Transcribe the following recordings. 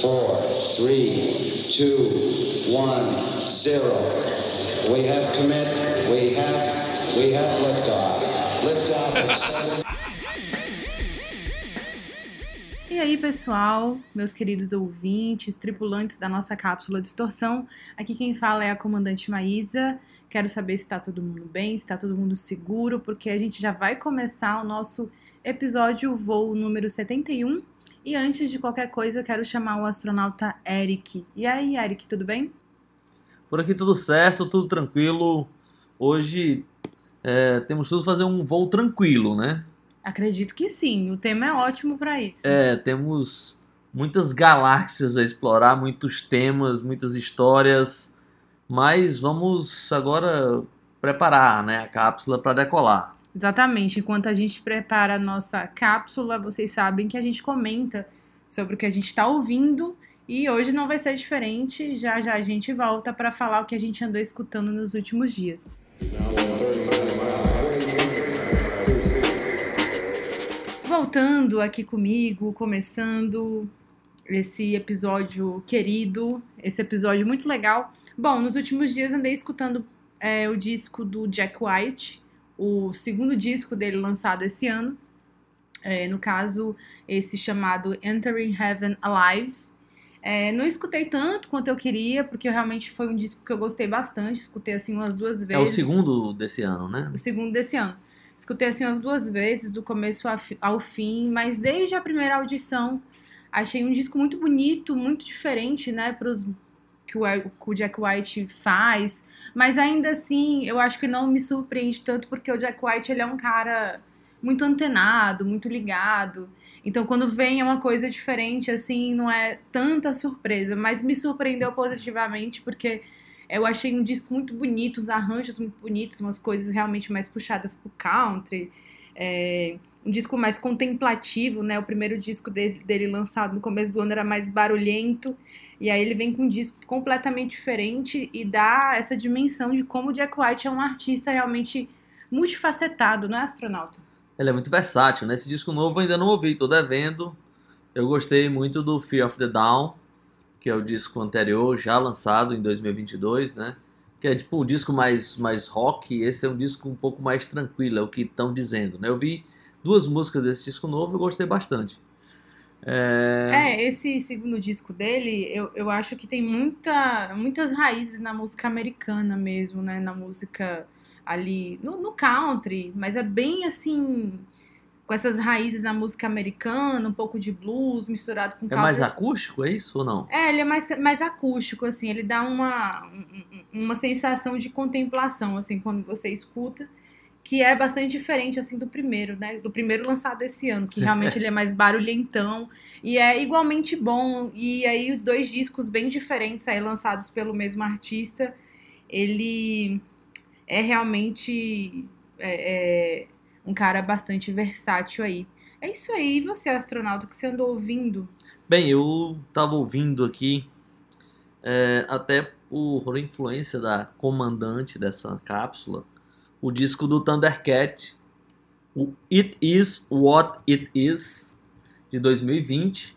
four, three, two, one, zero. We have commit. We have. We have liftoff. Liftoff. E aí, pessoal, meus queridos ouvintes, tripulantes da nossa cápsula Distorção, aqui quem fala é a comandante Maísa. Quero saber se está todo mundo bem, se está todo mundo seguro, porque a gente já vai começar o nosso episódio voo número 71. E antes de qualquer coisa, quero chamar o astronauta Eric. E aí, Eric, tudo bem? Por aqui tudo certo, tudo tranquilo. Hoje é, temos tudo fazer um voo tranquilo, né? Acredito que sim, o tema é ótimo para isso. É, temos muitas galáxias a explorar, muitos temas, muitas histórias, mas vamos agora preparar né, a cápsula para decolar. Exatamente. Enquanto a gente prepara a nossa cápsula, vocês sabem que a gente comenta sobre o que a gente está ouvindo e hoje não vai ser diferente. Já já a gente volta para falar o que a gente andou escutando nos últimos dias. Voltando aqui comigo, começando esse episódio querido, esse episódio muito legal. Bom, nos últimos dias andei escutando é, o disco do Jack White, o segundo disco dele lançado esse ano. É, no caso, esse chamado Entering Heaven Alive. É, não escutei tanto quanto eu queria, porque realmente foi um disco que eu gostei bastante. Escutei assim umas duas vezes. É o segundo desse ano, né? O segundo desse ano. Escutei assim umas duas vezes, do começo ao fim, mas desde a primeira audição achei um disco muito bonito, muito diferente, né, pros que o, que o Jack White faz. Mas ainda assim, eu acho que não me surpreende tanto, porque o Jack White ele é um cara muito antenado, muito ligado. Então, quando vem é uma coisa diferente, assim, não é tanta surpresa, mas me surpreendeu positivamente, porque eu achei um disco muito bonito, os arranjos muito bonitos, umas coisas realmente mais puxadas pro country. É, um disco mais contemplativo, né? O primeiro disco dele, dele lançado no começo do ano era mais barulhento. E aí ele vem com um disco completamente diferente e dá essa dimensão de como o Jack White é um artista realmente multifacetado, não é, astronauta? Ele é muito versátil, né? Esse disco novo eu ainda não ouvi, tô devendo. Eu gostei muito do Fear of the Down, que é o disco anterior, já lançado em 2022, né? Que é tipo um disco mais, mais rock, esse é um disco um pouco mais tranquilo, é o que estão dizendo, né? Eu vi duas músicas desse disco novo e gostei bastante. É... É, esse segundo disco dele, eu, eu acho que tem muita, muitas raízes na música americana mesmo, né? Na música ali, no, no country, mas é bem assim, com essas raízes na música americana, um pouco de blues misturado com é country. mais acústico, é isso ou não? É, ele é mais, mais acústico, assim, ele dá uma, um- uma sensação de contemplação, assim, quando você escuta, que é bastante diferente, assim, do primeiro, né? Do primeiro lançado esse ano, que realmente ele é mais barulhentão e é igualmente bom. E aí, dois discos bem diferentes aí, lançados pelo mesmo artista, ele é realmente é, é, um cara bastante versátil aí. É isso aí, e você, astronauta, que você andou ouvindo? Bem, eu tava ouvindo aqui, é, até por influência da comandante dessa cápsula, o disco do Thundercat, o It Is What It Is, de 2020.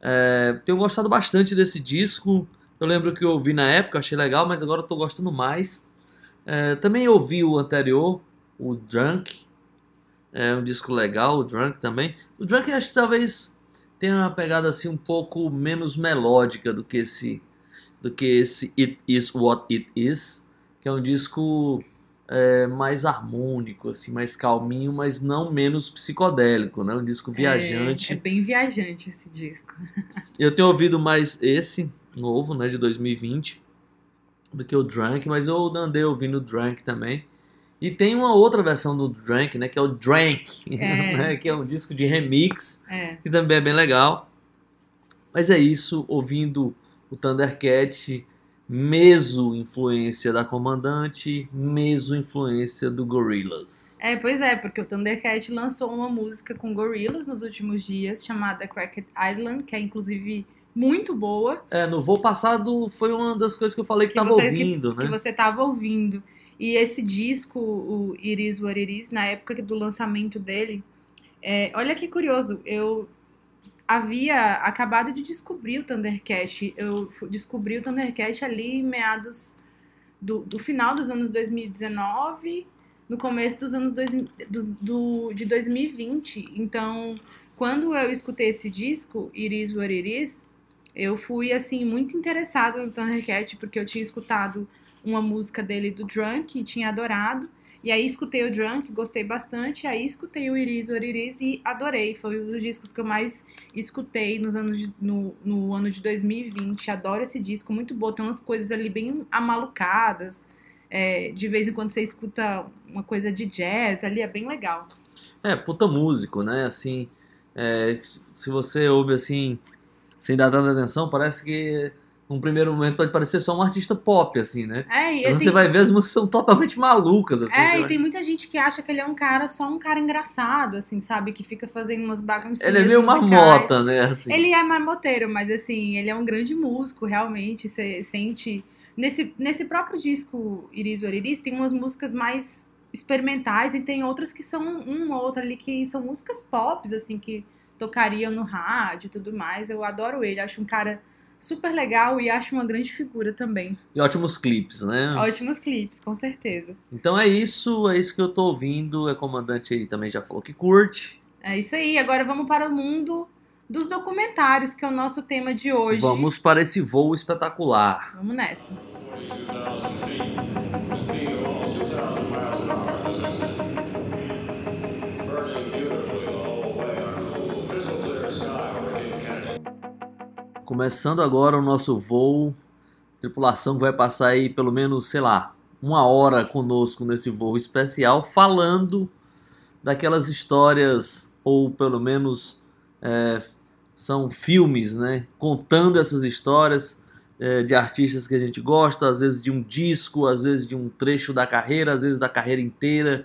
É, tenho gostado bastante desse disco. Eu lembro que eu ouvi na época, achei legal, mas agora tô gostando mais. É, também ouvi o anterior, o Drunk. É um disco legal, o Drunk também. O Drunk acho que talvez tenha uma pegada assim um pouco menos melódica do que esse do que esse It Is What It Is, que é um disco é, mais harmônico, assim, mais calminho, mas não menos psicodélico, né? Um disco viajante. É, é bem viajante esse disco. Eu tenho ouvido mais esse novo, né, de 2020, do que o Drunk, mas eu andei ouvindo o Drunk também. E tem uma outra versão do Drunk, né, que é o Drank, É. né, que é um disco de remix, É. que também é bem legal. Mas é isso, ouvindo o Thundercat, meso influência da Comandante, meso influência do Gorillaz. É, pois é, porque o Thundercat lançou uma música com Gorillaz nos últimos dias, chamada Cracked Island, que é inclusive muito boa. É, no voo passado foi uma das coisas que eu falei que, Que tava você- ouvindo, que né? você tava ouvindo. E esse disco, o It Is What It Is, na época do lançamento dele, é, olha que curioso, eu havia acabado de descobrir o Thundercat. Eu descobri o Thundercat ali em meados do, do final dos anos 2019, no começo dos anos dois, do, do, de 2020. Então, quando eu escutei esse disco, Iris What It Is, eu fui, assim, muito interessada no Thundercat, porque eu tinha escutado uma música dele do Drunk e tinha adorado. E aí escutei o Drunk, gostei bastante. Aí escutei o Iris, o Iris e adorei. Foi um dos discos que eu mais escutei nos anos de, no, no ano de 2020. Adoro esse disco, muito bom. Tem umas coisas ali bem amalucadas. É, de vez em quando você escuta uma coisa de jazz ali, é bem legal. É, puta músico, né? Assim, é, se você ouve assim, sem dar tanta atenção, parece que num primeiro momento pode parecer só um artista pop, assim, né? É, e Então você vai ver as músicas são totalmente malucas, assim. É, e vai- tem muita gente que acha que ele é um cara, só um cara engraçado, assim, sabe? Que fica fazendo umas bagunças. Ele é meio marmota, né? Assim. Ele é marmoteiro, mas assim, ele é um grande músico, realmente. Você sente. Nesse, nesse próprio disco Iris ou Iris, tem umas músicas mais experimentais e tem outras que são uma ou outra ali que são músicas pop, assim, que tocariam no rádio e tudo mais. Eu adoro ele, acho um cara super legal e acho uma grande figura também. E ótimos clipes, né? Ótimos clipes, com certeza. Então é isso, é isso que eu tô ouvindo. A comandante aí também já falou que curte. É isso aí. Agora vamos para o mundo dos documentários, que é o nosso tema de hoje. Vamos para esse voo espetacular. Vamos nessa. Começando agora o nosso voo. Tripulação que vai passar aí pelo menos, sei lá, uma hora conosco nesse voo especial, falando daquelas histórias, ou pelo menos é, são filmes, né? Contando essas histórias é, de artistas que a gente gosta, às vezes de um disco, às vezes de um trecho da carreira, às vezes da carreira inteira.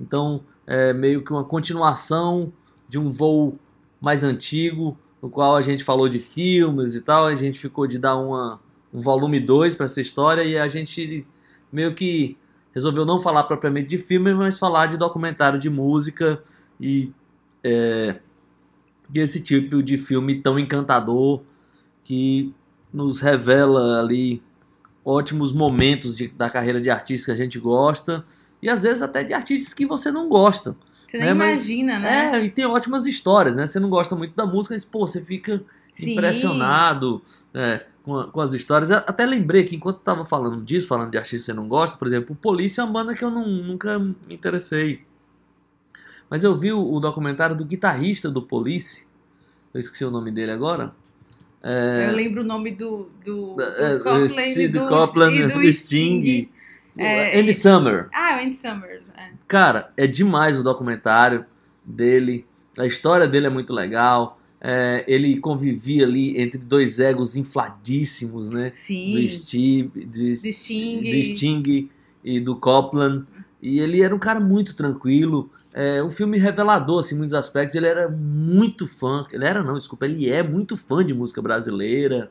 Então, é meio que uma continuação de um voo mais antigo, no qual a gente falou de filmes e tal, a gente ficou de dar uma, um volume 2 para essa história e a gente meio que resolveu não falar propriamente de filme, mas falar de documentário de música e, é, esse tipo de filme tão encantador que nos revela ali ótimos momentos de- da carreira de artistas que a gente gosta e às vezes até de artistas que você não gosta. Você nem É, mas- imagina, né? É, e tem ótimas histórias, né? Você não gosta muito da música, mas pô, você fica Sim. impressionado é, com, a- com as histórias. Até lembrei que enquanto eu tava falando disso, falando de artistas que você não gosta, por exemplo, o Polícia é uma banda que eu não- nunca me interessei. Mas eu vi o, o documentário do guitarrista do Police, eu esqueci o nome dele agora. Eu lembro o nome do, do, do É, Copland e do, Copland e do Sting. É, Andy Summer. Summers. É. Cara, é demais o documentário dele. A história dele é muito legal. É, ele convivia ali entre dois egos infladíssimos, né? Sim. Do Steve, do, do Sting. do Sting e do Copland. E ele era um cara muito tranquilo. É um filme revelador, assim, em muitos aspectos. Ele era muito fã. Ele era, não, desculpa, ele é muito fã de música brasileira.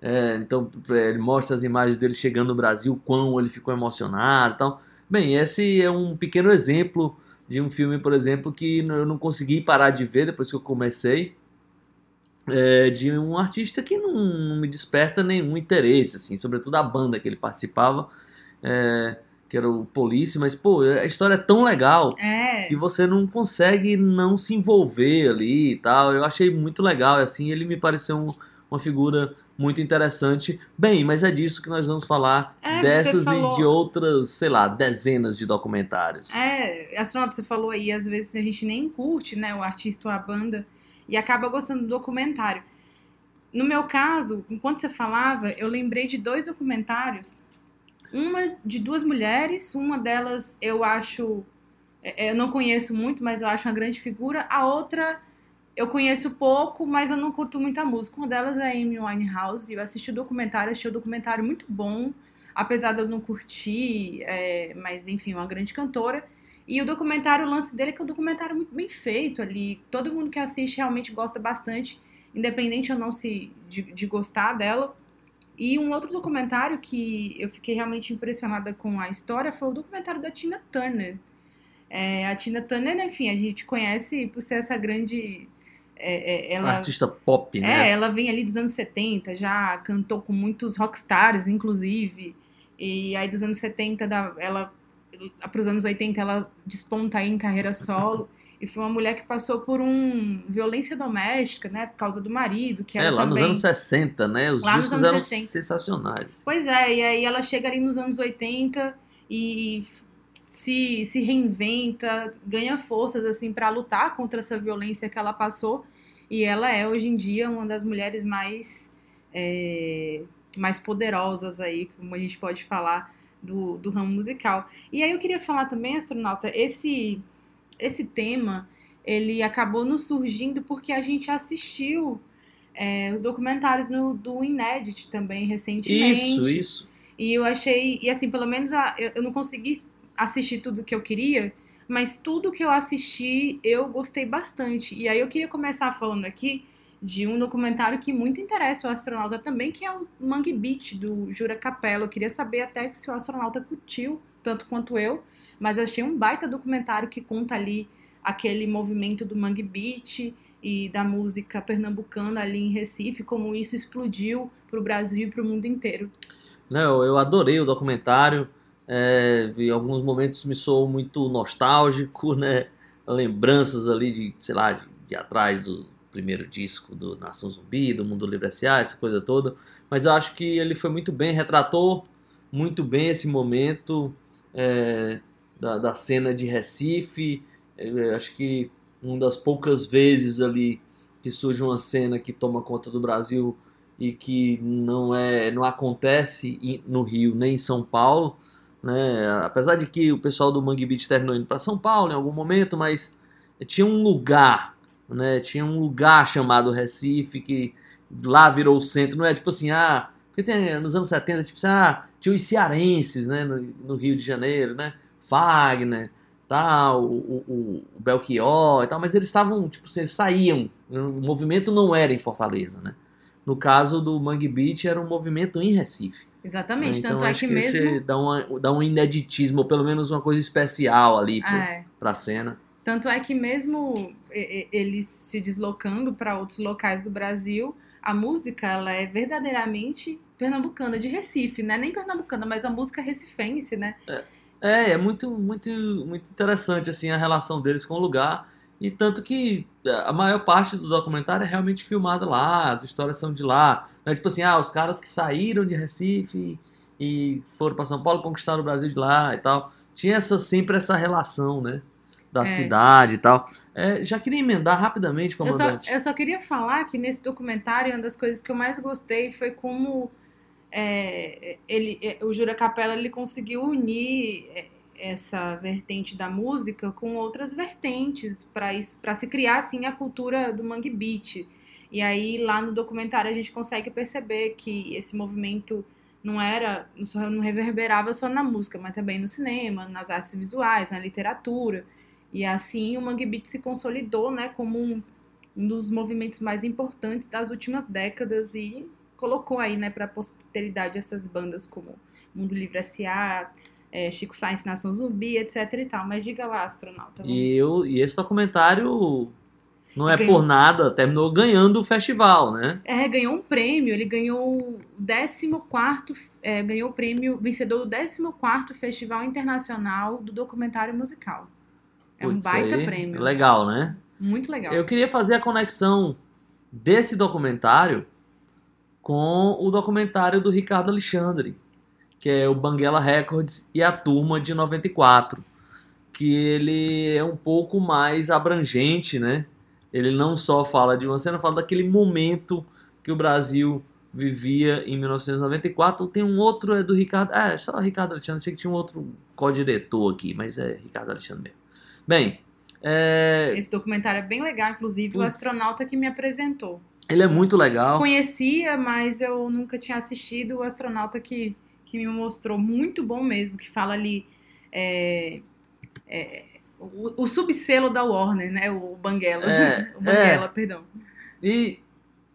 É, então, ele mostra as imagens dele chegando no Brasil, quão ele ficou emocionado e tal. Bem, esse é um pequeno exemplo de um filme, por exemplo, que eu não consegui parar de ver depois que eu comecei. É, de um artista que não, não me desperta nenhum interesse, assim, sobretudo a banda que ele participava, é, que era o Police, mas pô, a história é tão legal É. que você não consegue não se envolver ali e tal. Eu achei muito legal, assim, ele me pareceu um- uma figura muito interessante. Bem, mas é disso que nós vamos falar, É, dessas falou- e de outras, sei lá, dezenas de documentários. É, astronauta, você falou aí, às vezes a gente nem curte, né, o artista ou a banda e acaba gostando do documentário. No meu caso, enquanto você falava, eu lembrei de dois documentários. Uma de duas mulheres, uma delas eu acho. é, Eu não conheço muito, mas eu acho uma grande figura. A outra eu conheço pouco, mas eu não curto muito a música. Uma delas é Amy Winehouse. Eu assisti o documentário, achei o documentário muito bom, apesar de eu não curtir, é, mas enfim, uma grande cantora. E o documentário, o lance dele é que é um documentário muito bem feito ali. Todo mundo que assiste realmente gosta bastante, independente ou não se de, de gostar dela. E um outro documentário que eu fiquei realmente impressionada com a história foi o documentário da Tina Turner. É, a Tina Turner, enfim, a gente conhece por ser essa grande é, é, ela, Artista pop, né? é, ela vem ali dos anos 70, já cantou com muitos rockstars, inclusive. E aí dos anos 70, da- ela para os anos 80 ela desponta aí em carreira solo. E foi uma mulher que passou por um violência doméstica, né, por causa do marido, que É, ela lá nos também... anos 60, né? Os Lá nos discos eram 60. sensacionais. Pois é, e aí ela chega ali nos anos 80 e se, se reinventa, ganha forças assim para lutar contra essa violência que ela passou. E ela é hoje em dia uma das mulheres mais é, mais poderosas aí, como a gente pode falar do, do ramo musical. E aí eu queria falar também, astronauta, esse esse tema ele acabou nos surgindo porque a gente assistiu é, os documentários no, do Inédit também recentemente. Isso, isso. E eu achei, e assim, pelo menos a- eu, eu não consegui assistir tudo que eu queria, mas tudo que eu assisti eu gostei bastante. E aí eu queria começar falando aqui de um documentário que muito interessa o astronauta também, que é o Mangue Beach, do Jura Capella. Eu queria saber até se o astronauta curtiu, tanto quanto eu, mas eu achei um baita documentário que conta ali aquele movimento do Mangue Beach e da música pernambucana ali em Recife, como isso explodiu para o Brasil e para o mundo inteiro. Eu, eu adorei o documentário. É, em alguns momentos me soou muito nostálgico, né? Lembranças ali de, sei lá, de, de atrás do primeiro disco do Nação Zumbi, do Mundo Livre S.A., essa coisa toda. Mas eu acho que ele foi muito bem, retratou muito bem esse momento é, da, da cena de Recife. Eu acho que uma das poucas vezes ali que surge uma cena que toma conta do Brasil e que não é não acontece no Rio nem em São Paulo, né? Apesar de que o pessoal do Mangue Beach terminou indo para São Paulo em algum momento, mas tinha um lugar, né? Tinha um lugar chamado Recife que lá virou o centro, não é tipo assim, ah, porque tem nos anos 70, tipo assim, ah, tinha os cearenses, né, no, no Rio de Janeiro, né? Fagner, tal, o, o, o Belchior e tal, mas eles estavam, tipo assim, eles saíam, o movimento não era em Fortaleza, né? No caso do Mangue Beach, era um movimento em Recife. Exatamente, Então tanto é que que mesmo. você dá, uma, dá um ineditismo, ou pelo menos uma coisa especial ali pro, É, pra cena. tanto é que mesmo e- e- eles se deslocando para outros locais do Brasil, a música ela é verdadeiramente pernambucana de Recife, né? Nem pernambucana, mas a música recifense, né? É, é muito, muito, muito interessante assim a relação deles com o lugar. E tanto que a maior parte do documentário é realmente filmada lá, as histórias são de lá. Não é tipo assim, ah, os caras que saíram de Recife e foram para São Paulo conquistaram o Brasil de lá e tal. Tinha essa, sempre essa relação, né? Da É. cidade e tal. É, já queria emendar rapidamente, Eu só, comandante. eu só queria falar que nesse documentário, uma das coisas que eu mais gostei foi como é, ele, é, o Jura Capela ele conseguiu unir é, essa vertente da música com outras vertentes para se criar assim a cultura do Mangue Beat. E aí lá no documentário a gente consegue perceber que esse movimento não era, não reverberava só na música, mas também no cinema, nas artes visuais, na literatura. E assim o Mangue Beat se consolidou, né, como um, um dos movimentos mais importantes das últimas décadas e colocou aí, né, para posteridade essas bandas como Mundo Livre S.A., é, Chico Science Nação Zumbi, etc e tal. Mas diga lá, astronauta. vamos- E, eu, e esse documentário não é Ganhou. por nada, terminou ganhando o festival, né? É, ganhou um prêmio, ele ganhou o 14 é, ganhou o prêmio vencedor do 14º Festival Internacional do Documentário Musical. É um Putz, baita aí, prêmio. Legal, né? Muito legal. Eu queria fazer a conexão desse documentário com o documentário do Ricardo Alexandre, que é o Banguela Records e a Turma de 94, que ele é um pouco mais abrangente, né? Ele não só fala de uma cena, fala daquele momento que o Brasil vivia em 1994. Tem um outro, é do Ricardo. Ah, é só o Ricardo Alexandre. Achei que tinha um outro co-diretor aqui, mas é Ricardo Alexandre mesmo. Bem, é, Esse documentário é bem legal, inclusive o astronauta que me apresentou. ele é muito legal. Conhecia, mas eu nunca tinha assistido o astronauta que, que me mostrou. Muito bom mesmo, que fala ali. é, é, o, o subselo da Warner, né? O Banguelas. É, o Banguela, perdão. E,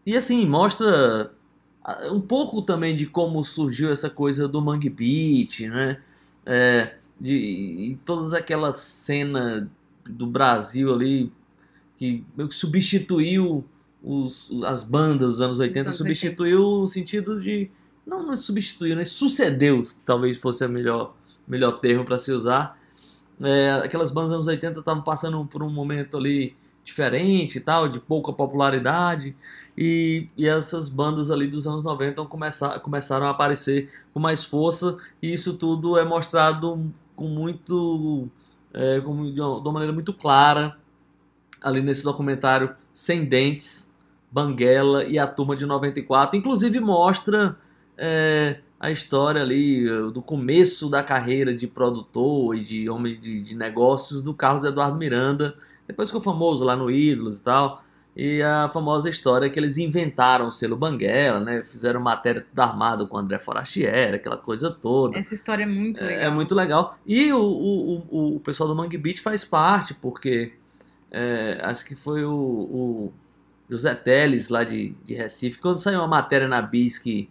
e assim, mostra um pouco também de como surgiu essa coisa do Mangue Beat, né? É, de, e todas aquelas cenas do Brasil ali, que meio que substituiu os, as bandas dos anos 80, anos substituiu no sentido de. Não, substituiu, né? Sucedeu, talvez fosse o melhor, melhor termo para se usar. É, aquelas bandas dos anos 80 estavam passando por um momento ali diferente e tal, de pouca popularidade, e, e essas bandas ali dos anos 90 começar, começaram a aparecer com mais força, e isso tudo é mostrado com muito. É, com, de, uma, de uma maneira muito clara ali nesse documentário Sem Dentes, Banguela e a Turma de 94. Inclusive mostra é, a história ali do começo da carreira de produtor e de homem de, de negócios do Carlos Eduardo Miranda, depois ficou famoso lá no Ídolos e tal. E a famosa história que eles inventaram o selo Banguela, né? Fizeram matéria tudo armado com o André Forastier, aquela coisa toda. Essa história é muito É- legal. É muito legal. E o, o, o, o pessoal do Mangue Beach faz parte, porque é, acho que foi o, o José Teles, lá de, de Recife, quando saiu uma matéria na Bis que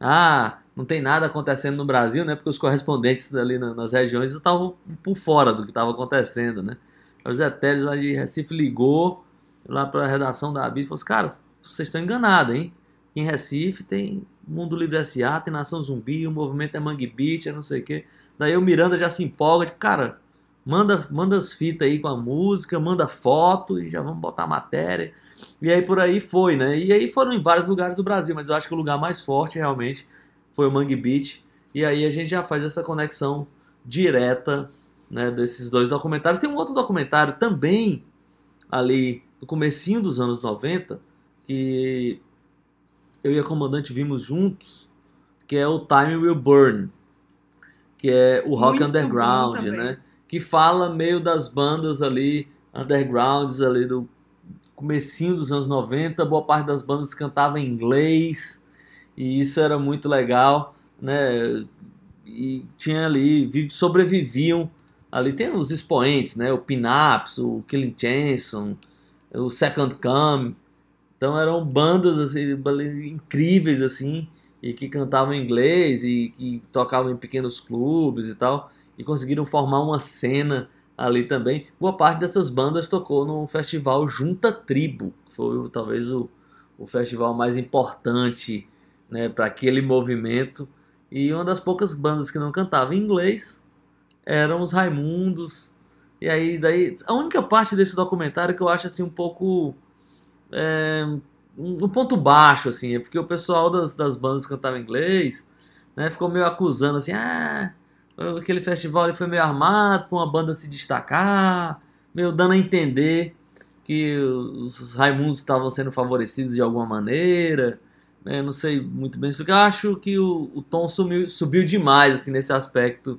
ah, não tem nada acontecendo no Brasil, né? Porque os correspondentes ali na- nas regiões estavam por fora do que estava acontecendo, né? O José Teles lá de Recife ligou lá para a redação da Bis e falou assim, cara, vocês estão enganados, hein? Em Recife tem Mundo Livre S.A., tem Nação Zumbi, o movimento é Mangue Beach, é não sei o quê. Daí o Miranda já se empolga, tipo, cara, manda, manda as fitas aí com a música, manda foto e já vamos botar a matéria. E aí por aí foi, né? E aí foram em vários lugares do Brasil, mas eu acho que o lugar mais forte realmente foi o Mangue Beach. E aí a gente já faz essa conexão direta né, desses dois documentários. Tem um outro documentário também ali do comecinho dos anos 90 que eu e a comandante vimos juntos, que é o Time Will Burn, que é o rock Muito underground, né? Que fala meio das bandas ali undergrounds ali do comecinho dos anos 90, boa parte das bandas cantava em inglês, e isso era muito legal, né? E tinha ali, vi- sobreviviam ali tem os expoentes, né? O Pinaps, o Killing Chanson, o Second Come. Então eram bandas assim, incríveis assim, e que cantavam em inglês e que tocavam em pequenos clubes e tal, e conseguiram formar uma cena ali também. Boa parte dessas bandas tocou no festival Junta Tribo, que foi talvez o, o festival mais importante né, para aquele movimento. E uma das poucas bandas que não cantava em inglês eram os Raimundos. E aí, daí, a única parte desse documentário que eu acho assim um pouco é, um ponto baixo assim, é porque o pessoal das, das bandas que cantavam inglês, né, ficou meio acusando assim, ah, aquele festival foi meio armado para uma banda se destacar, meio dando a entender que os Raimundos estavam sendo favorecidos de alguma maneira. né, não sei muito bem explicar. Acho que o, o tom sumiu, subiu demais assim, nesse aspecto.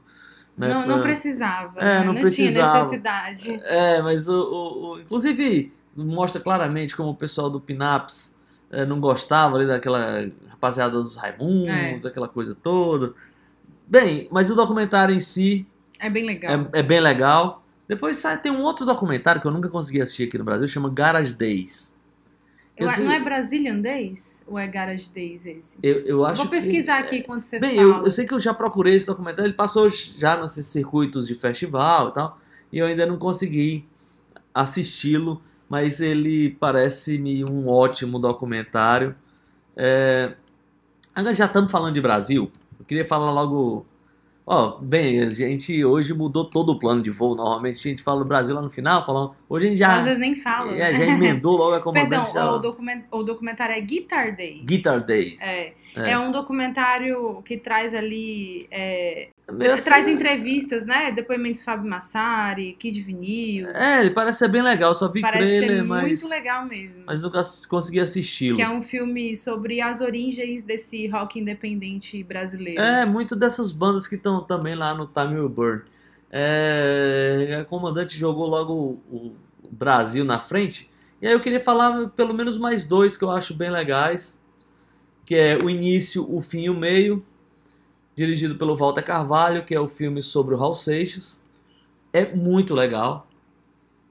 né, não, não precisava. É, né? não tinha precisava. necessidade. é, mas o, o- o- inclusive mostra claramente como o pessoal do Pinaps eh, não gostava ali daquela rapaziada dos Raimundos, aquela coisa toda. Bem, mas o documentário em si É bem legal. é, é bem legal. Depois sai, tem um outro documentário que eu nunca consegui assistir aqui no Brasil, chama Garage Days. Eu- não é Brazilian Days? Ou é Garage Days esse? Eu, eu acho Vou pesquisar que, aqui quando você Bem, fala. eu, eu sei que eu já procurei esse documentário, ele passou já nesses circuitos de festival e tal, e eu ainda não consegui assisti-lo, mas ele parece-me um ótimo documentário. É, Agora já estamos falando de Brasil, queria falar logo. Ó, bem, a gente hoje mudou todo o plano de voo. Normalmente a gente fala do Brasil lá no final, falando. Hoje a gente já, Às vezes nem fala. é, né? já emendou logo a Perdão, comandante já. o, document, o documentário é Guitar Days. Guitar Days. É, É. é. um documentário que traz ali. é, assim- traz entrevistas, né? Depoimentos de Fábio Massari, Kid Vinil. É, ele parece ser bem legal, só vi Parece trailer, ser mas. muito legal mesmo. Mas nunca consegui assisti-lo. Que é um filme sobre as origens desse rock independente brasileiro. É, muito dessas bandas que estão também lá no Time Will Burn. É, a comandante jogou logo o, o Brasil na frente. E aí eu queria falar pelo menos mais dois que eu acho bem legais. Que é o início, o fim e o meio. Dirigido pelo Walter Carvalho, que é o filme sobre o Raul Seixas. É muito legal.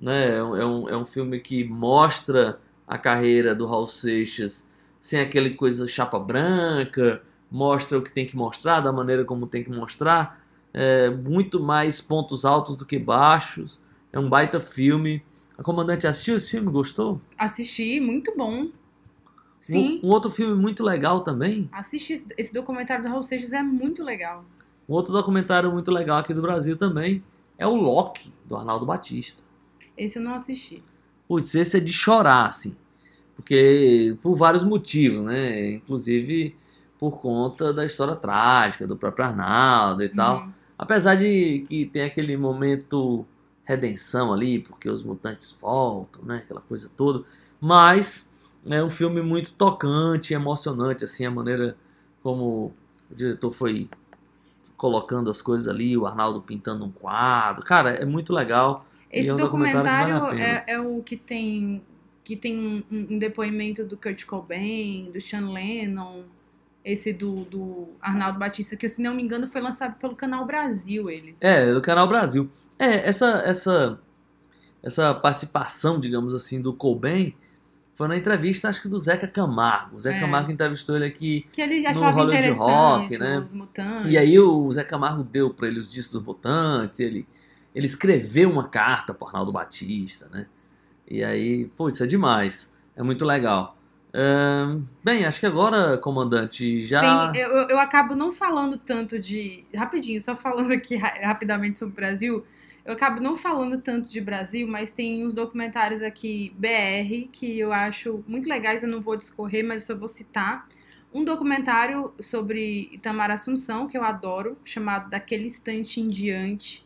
Né? É, um, é um- é um filme que mostra a carreira do Raul Seixas sem aquele coisa chapa branca, mostra o que tem que mostrar, da maneira como tem que mostrar, é, muito mais pontos altos do que baixos. É um baita filme. A comandante assistiu esse filme? Gostou? Assisti, muito bom. Sim, Um, um outro filme muito legal também. assisti esse- esse documentário do Raul Seixas, é muito legal. Um outro documentário muito legal aqui do Brasil também é o Loki, do Arnaldo Batista. Esse eu não assisti. Putz, esse é de chorar, assim. Porque por vários motivos, né? Inclusive por conta da história trágica do próprio Arnaldo e tal. Uhum. Apesar de que tem aquele momento redenção ali, porque os mutantes voltam, né? Aquela coisa toda. Mas é um filme muito tocante, emocionante, assim, a maneira como o diretor foi colocando as coisas ali, o Arnaldo pintando um quadro. Cara, é muito legal. Esse é um documentário vale documentário pena. é, é o que tem que tem um, um depoimento do Kurt Cobain, do Sean Lennon, esse do, do Arnaldo Batista, que se não me engano foi lançado pelo Canal Brasil, ele. É, do Canal Brasil. É, essa, essa, essa participação, digamos assim, do Cobain foi na entrevista, acho que do Zeca Camargo. O Zeca É. Camargo entrevistou ele aqui. Que ele No Hollywood Rock, né? E aí o Zeca Camargo deu pra ele os discos dos Mutantes, ele, ele escreveu uma carta pro Arnaldo Batista, né? E aí, pô, isso é demais. É muito legal. Ahn, bem, acho que agora, comandante, já. Tem- eu, eu- acabo não falando tanto de. Rapidinho, só falando aqui ra- rapidamente sobre o Brasil. Eu acabo não falando tanto de Brasil, mas tem uns documentários aqui BR que eu acho muito legais. Eu não vou discorrer, mas eu só vou citar. Um documentário sobre Itamar Assunção, que eu adoro, chamado Daquele Instante em Diante.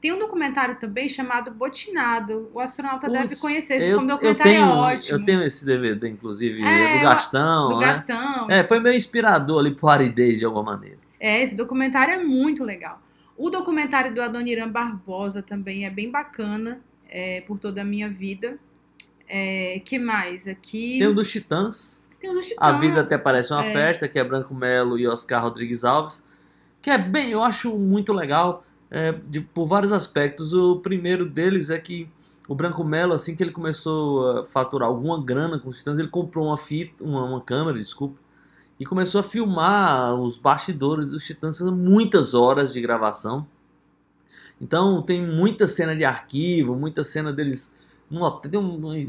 Tem um documentário também chamado Botinado. O astronauta deve Putz, conhecer. Esse eu, como eu documentário tenho, é ótimo. eu tenho esse DVD, inclusive, É, é do Gastão, do né? Gastão. É, foi meio inspirador ali pro Aridez de alguma maneira. É, esse documentário é muito legal. O documentário do Adoniran Barbosa também é bem bacana, é, por toda a minha vida. É, que mais? Aqui Tem o dos Titãs, tem o dos A Titãs. Vida Até Parece uma é. Festa, que é Branco Melo e Oscar Rodrigues Alves, que é bem, eu acho muito legal é, de- por vários aspectos. O primeiro deles é que o Branco Melo, assim que ele começou a faturar alguma grana com os Titãs, ele comprou uma fita, uma, uma câmera, desculpa, e começou a filmar os bastidores dos Titãs, muitas horas de gravação. Então tem muita cena de arquivo, muita cena deles tem,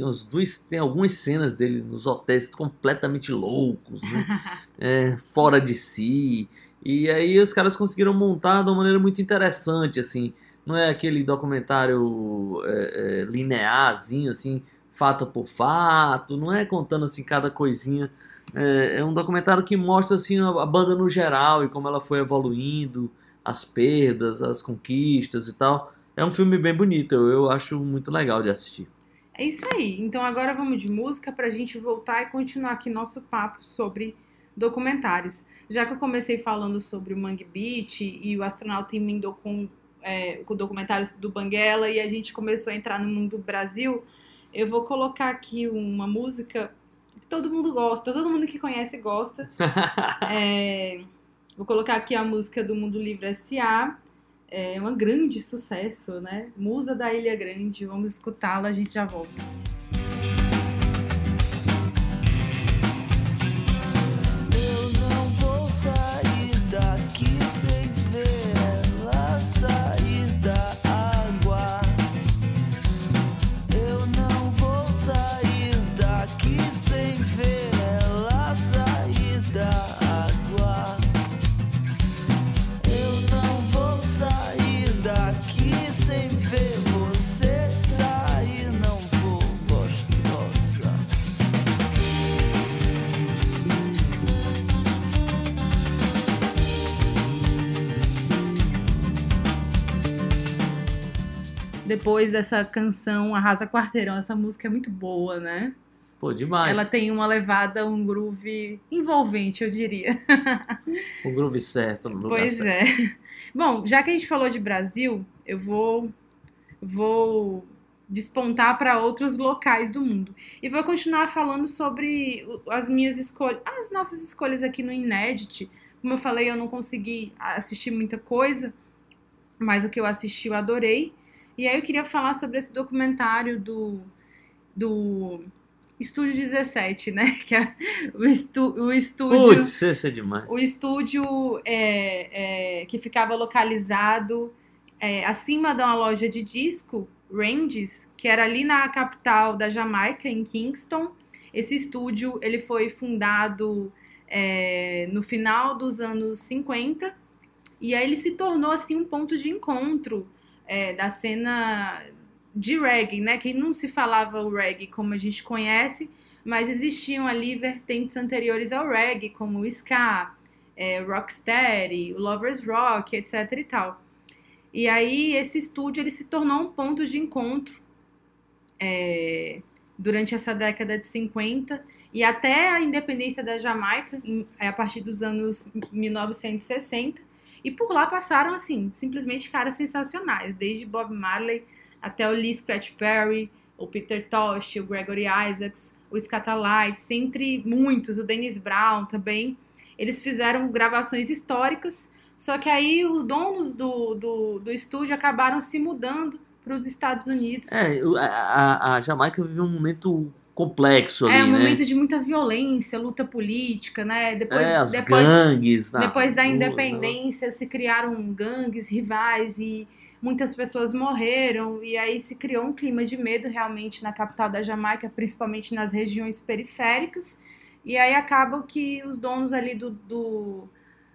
uns dois, tem algumas cenas dele nos hotéis completamente loucos, né? É, fora de si. E aí os caras conseguiram montar de uma maneira muito interessante, assim. Não é aquele documentário é, é, linearzinho, assim, fato por fato. Não é contando assim cada coisinha. É, é um documentário que mostra assim a, a banda no geral e como ela foi evoluindo, as perdas, as conquistas e tal. É um filme bem bonito, eu, eu acho muito legal de assistir. É isso aí. Então agora vamos de música pra gente voltar e continuar aqui nosso papo sobre documentários. Já que eu comecei falando sobre o Mangue Beach e o astronauta emendou com, é, com do Banguela e a gente começou a entrar no mundo do Brasil, eu vou colocar aqui uma música todo mundo gosta, todo mundo que conhece gosta. É, vou colocar aqui a música do Mundo Livre S.A. É um grande sucesso, né? Musa da Ilha Grande. Vamos escutá-la, a gente já volta. Depois dessa canção Arrasa Quarteirão, essa música é muito boa, né? Pô, demais. Ela tem uma levada, um groove envolvente, eu diria. o groove certo no lugar Pois certo. é. Bom, já que a gente falou de Brasil, eu vou vou despontar para outros locais do mundo. E vou continuar falando sobre as minhas escolhas, as nossas escolhas aqui no Inédit. Como eu falei, eu não consegui assistir muita coisa, mas o que eu assisti eu adorei. E aí eu queria falar sobre esse documentário do do Estúdio 17, né? Que é o, estu, o estúdio Putz, esse é demais. o estúdio é, é, que ficava localizado é, acima de uma loja de disco Ranges, que era ali na capital da Jamaica, em Kingston. Esse estúdio ele foi fundado é, no final dos anos 50 e aí ele se tornou assim um ponto de encontro é, da cena de reggae, né? Que não se falava o reggae como a gente conhece, mas existiam ali vertentes anteriores ao reggae, como o ska, é, rocksteady, lovers rock, etc e tal. E aí esse estúdio ele se tornou um ponto de encontro é, durante essa década de 50 e até a independência da Jamaica, em, a partir dos anos 1960. E por lá passaram, assim, simplesmente caras sensacionais, desde Bob Marley até o Lee Scratch Perry, o Peter Tosh, o Gregory Isaacs, o Scatalites, entre muitos, o Dennis Brown também. Eles fizeram gravações históricas, só que aí os donos do, do, do estúdio acabaram se mudando para os Estados Unidos. É, a, a- Jamaica vive um momento complexo ali, É um né? momento de muita violência, luta política, né? Depois, é, as depois, gangues. depois da rua, independência se criaram gangues rivais e muitas pessoas morreram e aí se criou um clima de medo realmente na capital da Jamaica, principalmente nas regiões periféricas. E aí acaba que os donos ali do, do,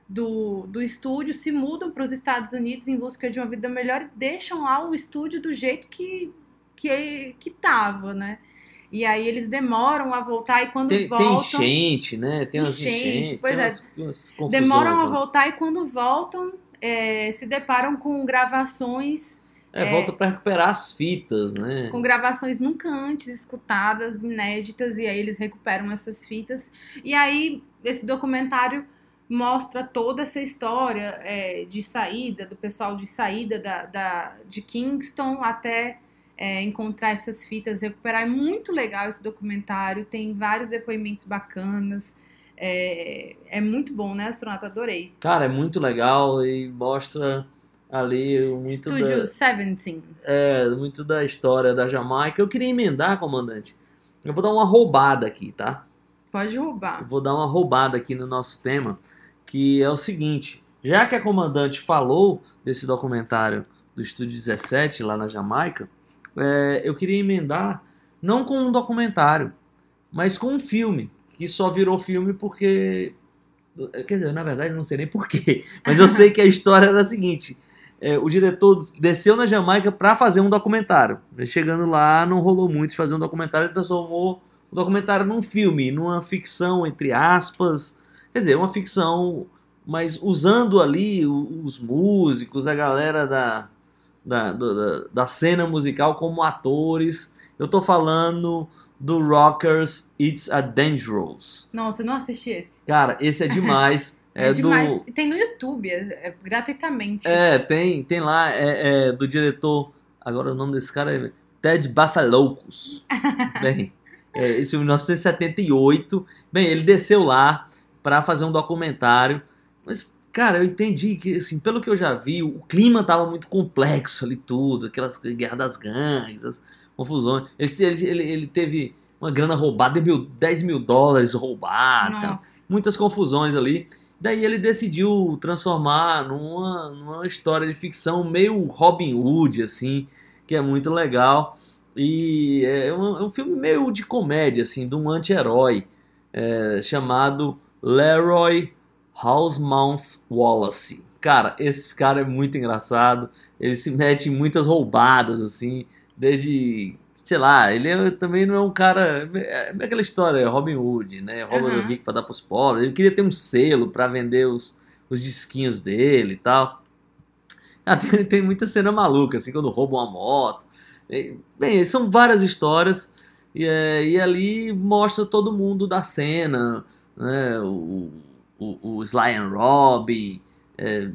do, do estúdio se mudam para os Estados Unidos em busca de uma vida melhor e deixam lá o estúdio do jeito que que que tava, né? E aí eles demoram a voltar e quando Tem, tem voltam enchente, né? Tem umas Enchente, enchentes, pois tem é. umas, umas demoram a lá. voltar e quando voltam é, se deparam com gravações É, é. volta pra recuperar as fitas, né? com gravações nunca antes escutadas, inéditas, e aí eles recuperam essas fitas. E aí esse documentário mostra toda essa história é, de saída, do pessoal de saída da, da- de Kingston até é, encontrar essas fitas, recuperar. É muito legal esse documentário, tem vários depoimentos bacanas. É, é muito bom, né, astronauta? Adorei. Cara, é muito legal e mostra ali muito Estúdio da, 17. é, muito da história da Jamaica. Eu queria emendar, comandante. Eu vou dar uma roubada aqui, tá? Pode Eu roubar. vou dar uma roubada aqui no nosso tema, que é o seguinte: já que a comandante falou desse documentário do Estúdio 17 lá na Jamaica, é, eu queria emendar não com um documentário, mas com um filme que só virou filme porque quer dizer, na verdade não sei nem porquê, mas eu sei que a história era a seguinte. é, o diretor desceu na Jamaica para fazer um documentário. Chegando lá, não rolou muito de fazer um documentário, ele transformou o documentário num filme, numa ficção, entre aspas. Quer dizer, uma ficção, mas usando ali os músicos, a galera da, da, da, da cena musical como atores. Eu tô falando do Rockers It's a Dangerous. Nossa, eu não assisti esse. Cara, esse é demais. É, É, demais. do. Tem no YouTube, é, é gratuitamente. É, tem, tem lá, é, é, do diretor. Agora o nome desse cara é Ted Bafalocos. Bem, é, esse filme de 1978. Bem, ele desceu lá pra fazer um documentário. Mas, cara, eu entendi que, assim, pelo que eu já vi, o clima tava muito complexo ali, tudo. Aquelas guerra das gangues, as confusões. Ele, ele, ele- teve uma grana roubada, mil, 10 mil dólares roubados. cara muitas confusões ali. Daí ele decidiu transformar numa, numa história de ficção meio Robin Hood, assim, que é muito legal. E é um, é um filme meio de comédia, assim, de um anti-herói é, chamado Leroy Housemouth Wallace. Cara, esse cara é muito engraçado. Ele se mete em muitas roubadas, assim, desde. Sei lá, ele é- também não é um cara. É é aquela história, Robin Hood, né? Rouba do Aham. rico pra dar pros pobres. Ele queria ter um selo pra vender os, os disquinhos dele e tal. Ah, tem, tem muita cena maluca, assim, quando roubam uma moto. Bem, são várias histórias. E, é, e ali mostra todo mundo da cena, né? O, o, o Sly and Robbie, é,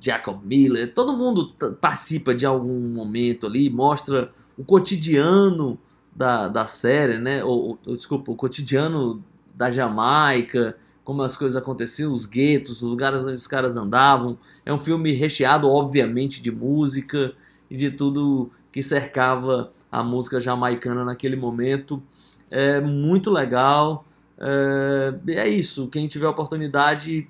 Jacob Miller, todo mundo participa de algum momento ali, mostra o cotidiano da, da série, né? Ou, ou, desculpa, o cotidiano da Jamaica, como as coisas aconteciam, os guetos, os lugares onde os caras andavam. É um filme recheado, obviamente, de música e de tudo que cercava a música jamaicana naquele momento. É muito legal. É, é isso. Quem tiver oportunidade,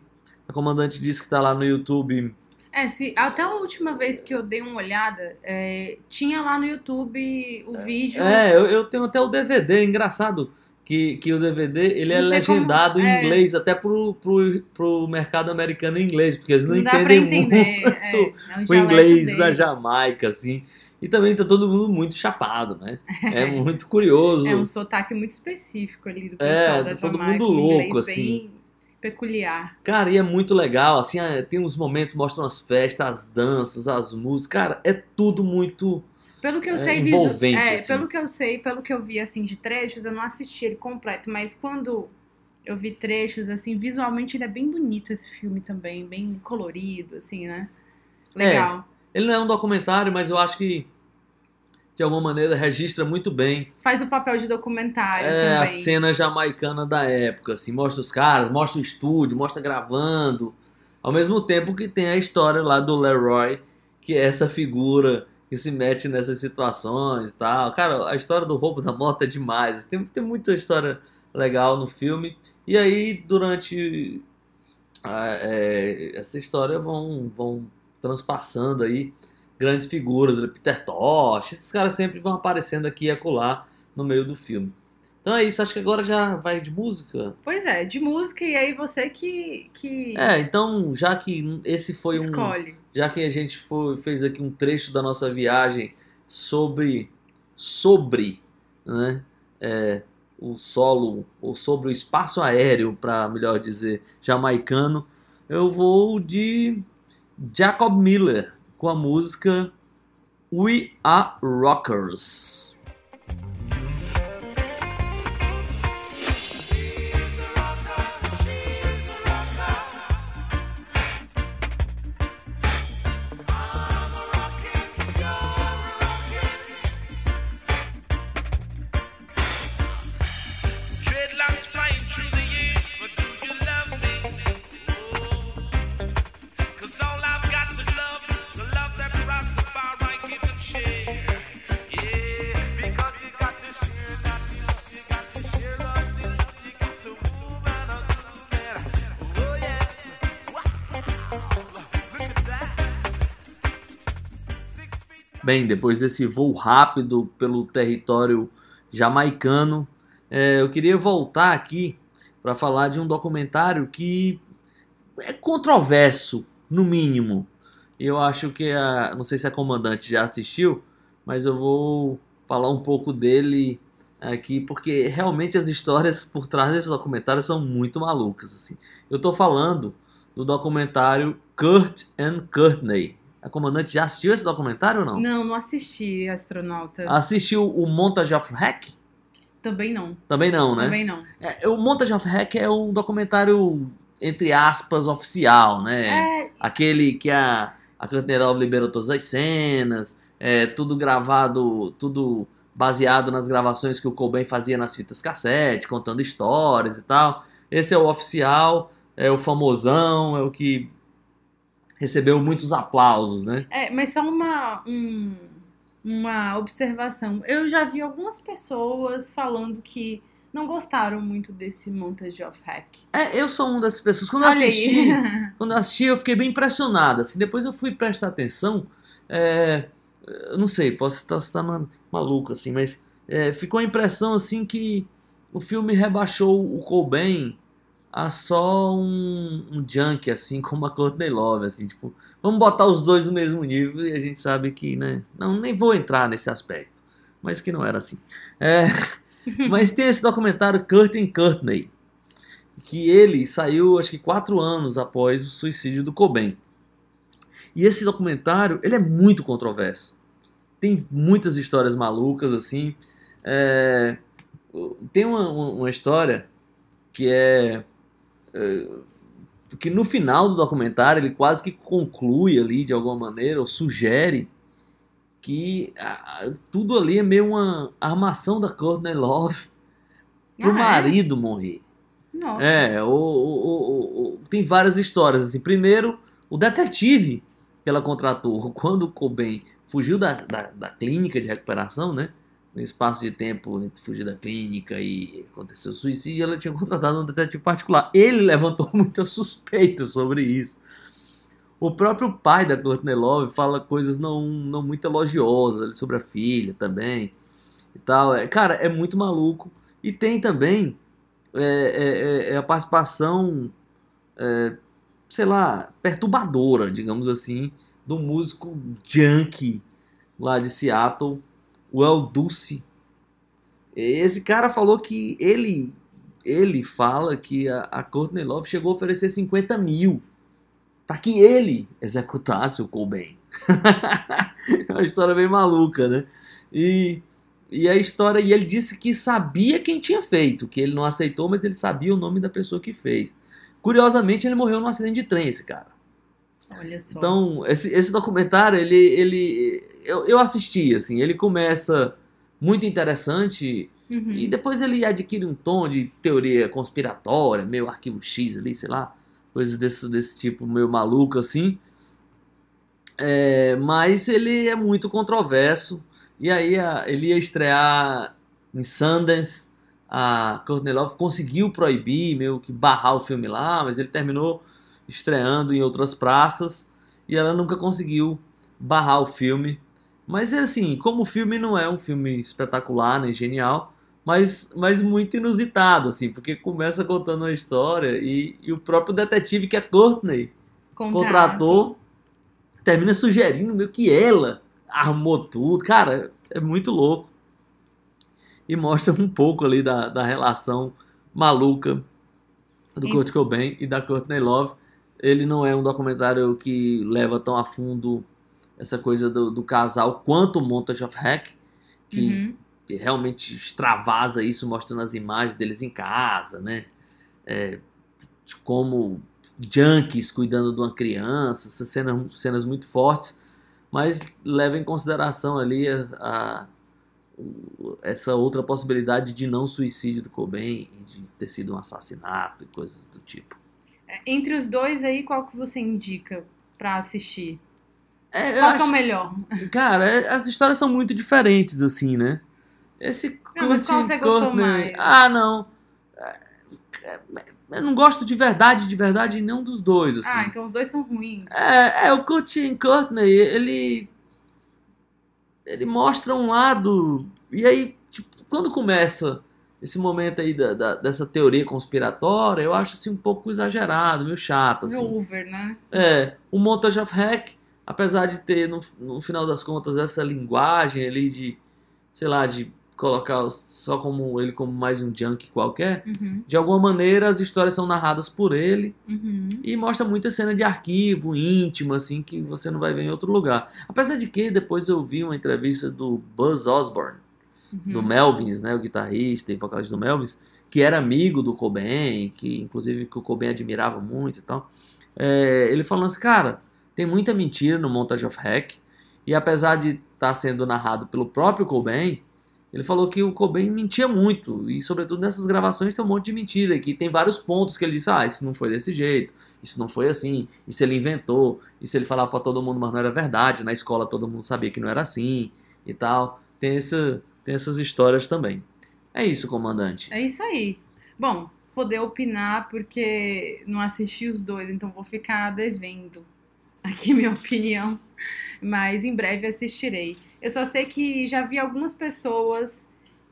a comandante disse que está lá no YouTube. É, se, até a última vez que eu dei uma olhada, é, tinha lá no YouTube o vídeo. É, eu, eu tenho até o DVD, engraçado que, que o DVD ele é sei como- legendado em é. inglês, até pro, pro, pro mercado americano em inglês, porque eles não, não entendem entender. muito é, é o inglês da deles. Jamaica, assim. E também tá todo mundo muito chapado, né? É muito curioso. É um sotaque muito específico ali do É, pessoal da tá todo Jamaica. mundo louco, bem assim. peculiar. Cara, e é muito legal, assim, é, tem uns momentos, mostram as festas, as danças, as músicas, cara, é tudo muito... Pelo que eu É sei, envolvente, é, assim. pelo que eu sei, pelo que eu vi assim de trechos, eu não assisti ele completo, mas quando eu vi trechos assim, visualmente ele é bem bonito esse filme também, bem colorido assim, né? É, Legal. Ele não é um documentário, mas eu acho que, de alguma maneira, registra muito bem Faz o papel de documentário é, a também. cena jamaicana da época, assim, mostra os caras, mostra o estúdio, mostra gravando, ao mesmo tempo que tem a história lá do Leroy, que é essa figura que se mete nessas situações e tal. Cara, a história do roubo da moto é demais, tem, tem muita história legal no filme, e aí durante a- é, essa história vão, vão transpassando aí grandes figuras, Peter Tosh, esses caras sempre vão aparecendo aqui e acolá no meio do filme. Então é isso, acho que agora já vai de música. Pois é, de música e aí você que que É, então já que esse foi um, escolhe. já que a gente foi, fez aqui um trecho da nossa viagem sobre sobre, né, é, o solo ou sobre o espaço aéreo, para melhor dizer, jamaicano, eu vou de Jacob Miller com a música We Are Rockers. Bem, depois desse voo rápido pelo território jamaicano, é, eu queria voltar aqui para falar de um documentário que é controverso, no mínimo. Eu acho que a, não sei se a comandante já assistiu, mas eu vou falar um pouco dele aqui porque realmente as histórias por trás desse documentário são muito malucas assim. Eu tô falando do documentário Kurt and Courtney. A comandante já assistiu esse documentário ou não? Não, não assisti Astronauta. Assistiu o Montage of Hack? Também não. Também não, né? Também não. É, o Montage of Hack é um documentário, entre aspas, oficial, né? É, Aquele que a, a Courtney liberou todas as cenas, é, tudo gravado, tudo baseado nas gravações que o Cobain fazia nas fitas cassete, contando histórias e tal. Esse é o oficial, é o famosão, é o que recebeu muitos aplausos, né? É, mas só uma, um- uma observação. Eu já vi algumas pessoas falando que não gostaram muito desse Montage of Hack. É, eu sou uma dessas pessoas. Quando eu assisti. Quando eu assisti, eu fiquei bem impressionado. Assim, depois eu fui prestar atenção. é, eu não sei, posso estar, estar ma- maluco, assim, mas é, ficou a impressão assim que o filme rebaixou o Cobain a só um, um junk, assim, como a Courtney Love, assim, tipo, vamos botar os dois no mesmo nível e a gente sabe que, né, não, nem vou entrar nesse aspecto, mas que não era assim. É, mas tem esse documentário Kurt and Courtney, que ele saiu acho que quatro anos após o suicídio do Cobain. E esse documentário ele é muito controverso. Tem muitas histórias malucas assim. É, tem uma, uma- história que é, que no final do documentário ele quase que conclui ali de alguma maneira ou sugere que ah, tudo ali é meio uma armação da Courtney Love pro Ah, é? marido morrer. Nossa. É, o, o- o- o- tem várias histórias. Assim. Primeiro, o detetive que ela contratou quando o Cobain fugiu da, da, da clínica de recuperação, né? No espaço de tempo entre fugir da clínica e aconteceu o suicídio, ela tinha contratado um detetive particular. Ele levantou muitas suspeitas sobre isso. O próprio pai da Courtney Love fala coisas não, não muito elogiosas sobre a filha também e tal. É, cara, é muito maluco. E tem também é, é, é, é a participação, é, sei lá, perturbadora, digamos assim, do músico junkie lá de Seattle, o El Duce. Esse cara falou que ele ele fala que a, a Courtney Love chegou a oferecer 50 mil para que ele executasse o Cobain. é uma história bem maluca, né? E, e a história, e ele disse que sabia quem tinha feito, que ele não aceitou, mas ele sabia o nome da pessoa que fez. Curiosamente, ele morreu num acidente de trem, esse cara. Olha só. Então, esse, esse documentário, ele, ele eu, eu assisti, assim, ele começa muito interessante Uhum. e depois ele adquire um tom de teoria conspiratória, meio arquivo X ali, sei lá, coisas desse, desse tipo meio maluco assim. É, mas ele é muito controverso. E aí a- ele ia estrear em Sundance. A Courtney Love conseguiu proibir, meio que barrar o filme lá, mas ele terminou estreando em outras praças e ela nunca conseguiu barrar o filme. Mas é assim, como o filme não é um filme espetacular nem genial, mas, mas muito inusitado, assim, porque começa contando uma história e, e o próprio detetive que é Courtney Contrato. contratou termina sugerindo meio que ela armou tudo. Cara, é muito louco. E mostra um pouco ali da, da relação maluca do E- Kurt Cobain e da Courtney Love. Ele não é um documentário que leva tão a fundo essa coisa do, do casal quanto Montage of Hack, que Uhum. realmente extravasa isso, mostrando as imagens deles em casa, né? É, como junkies cuidando de uma criança, essas cenas, cenas muito fortes, mas leva em consideração ali a, a- essa outra possibilidade de não suicídio do Cobain de ter sido um assassinato e coisas do tipo. Entre os dois aí, qual que você indica pra assistir? É, Qual que é o melhor? Cara, é- as histórias são muito diferentes, assim, né? Esse Não, mas qual você gostou Courtney- mais? Ah, não. É, Eu não gosto de verdade, de verdade, em nenhum dos dois, assim. Ah, então os dois são ruins. É, é, o Kurt Courtney, ele. Ele mostra um lado. E aí, tipo, quando começa esse momento aí da, da- dessa teoria conspiratória, eu acho assim um pouco exagerado, meio chato. Assim. Over, né? É, o Montage of Hack, apesar de ter, no, no final das contas, essa linguagem ali de, sei lá, de colocar só como ele como mais um junk qualquer, Uhum, de alguma maneira as histórias são narradas por ele uhum. e mostra muita cena de arquivo íntimo, assim, que você não vai ver em outro lugar. Apesar de que depois eu vi uma entrevista do Buzz Osborne, do Melvins, né, o guitarrista e vocalista do Melvins, que era amigo do Cobain, que inclusive que o Cobain admirava muito e tal. É, ele falando assim, cara, tem muita mentira no Montage of Hack, e apesar de estar sendo narrado pelo próprio Cobain, ele falou que o Cobain mentia muito, e sobretudo nessas gravações tem um monte de mentira, e que tem vários pontos que ele disse, ah, isso não foi desse jeito, isso não foi assim, isso ele inventou, isso ele falava pra todo mundo, mas não era verdade, na escola todo mundo sabia que não era assim, e tal. Tem, essa, tem essas histórias também. É isso, comandante. É isso aí. Bom, poder opinar porque não assisti os dois, então vou ficar devendo aqui minha opinião. Mas em breve assistirei. Eu só sei que já vi algumas pessoas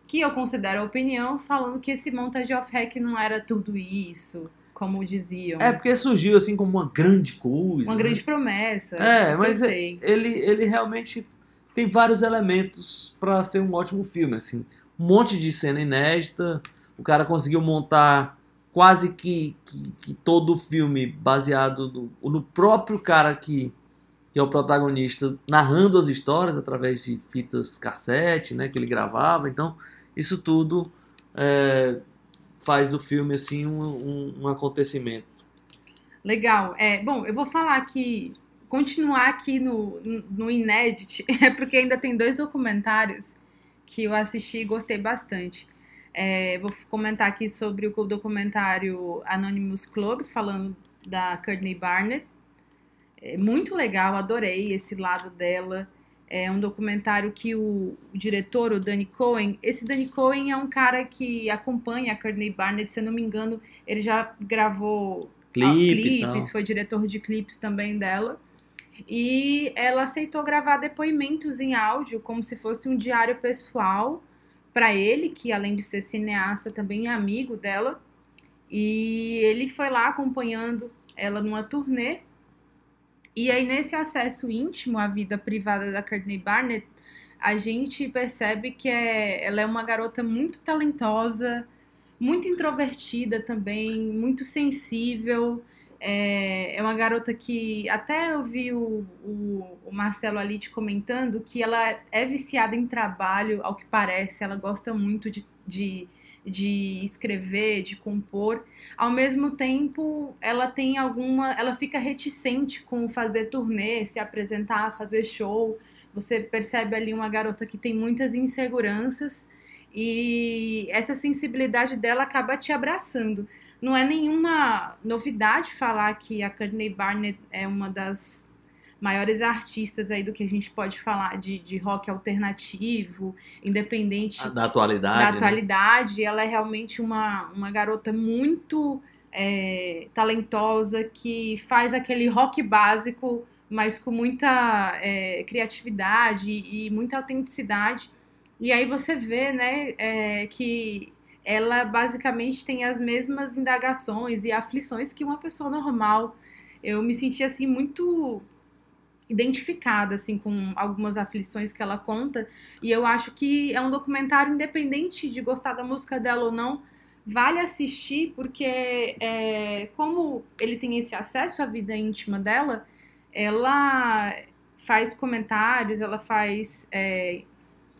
que eu considero opinião falando que esse Montage of Hack não era tudo isso, como diziam. É porque surgiu assim como uma grande coisa. Uma né? grande promessa. É, mas ele, ele realmente tem vários elementos pra ser um ótimo filme, assim. Um monte de cena inédita, o cara conseguiu montar quase que, que, que todo o filme baseado no, no próprio cara que, que é o protagonista, narrando as histórias através de fitas cassete, né, que ele gravava. Então, isso tudo é, faz do filme, assim, um, um, um acontecimento. Legal. É, bom, eu vou falar aqui, continuar aqui no, no é porque ainda tem dois documentários que eu assisti e gostei bastante. É, vou comentar aqui sobre o documentário Anonymous Club, falando da Courtney Barnett. É muito legal, adorei esse lado dela. É um documentário que o, o diretor, o Danny Cohen, esse Danny Cohen é um cara que acompanha a Courtney Barnett, se eu não me engano, ele já gravou clipe clipes, foi diretor de clipes também dela. E ela aceitou gravar depoimentos em áudio, como se fosse um diário pessoal para ele, que além de ser cineasta também é amigo dela. E ele foi lá acompanhando ela numa turnê. E aí, nesse acesso íntimo à vida privada da Courtney Barnett, a gente percebe que é, ela é uma garota muito talentosa, muito introvertida também, muito sensível. É, é uma garota que até eu vi o, o, o Marcelo Alite comentando que ela é viciada em trabalho, ao que parece, ela gosta muito de, de, de escrever, de compor. Ao mesmo tempo, ela tem alguma. Ela fica reticente com fazer turnê, se apresentar, fazer show. Você percebe ali uma garota que tem muitas inseguranças e essa sensibilidade dela acaba te abraçando. Não é nenhuma novidade falar que a Courtney Barnett é uma das maiores artistas aí do que a gente pode falar de, de rock alternativo, independente Da atualidade. da né? atualidade. Ela é realmente uma, uma garota muito é, talentosa que faz aquele rock básico, mas com muita é, criatividade e muita autenticidade. E aí você vê, né, é, que ela basicamente tem as mesmas indagações e aflições que uma pessoa normal. Eu me senti assim muito identificada assim com algumas aflições que ela conta e eu acho que é um documentário independente de gostar da música dela ou não vale assistir porque é, como ele tem esse acesso à vida íntima dela ela faz comentários ela faz é,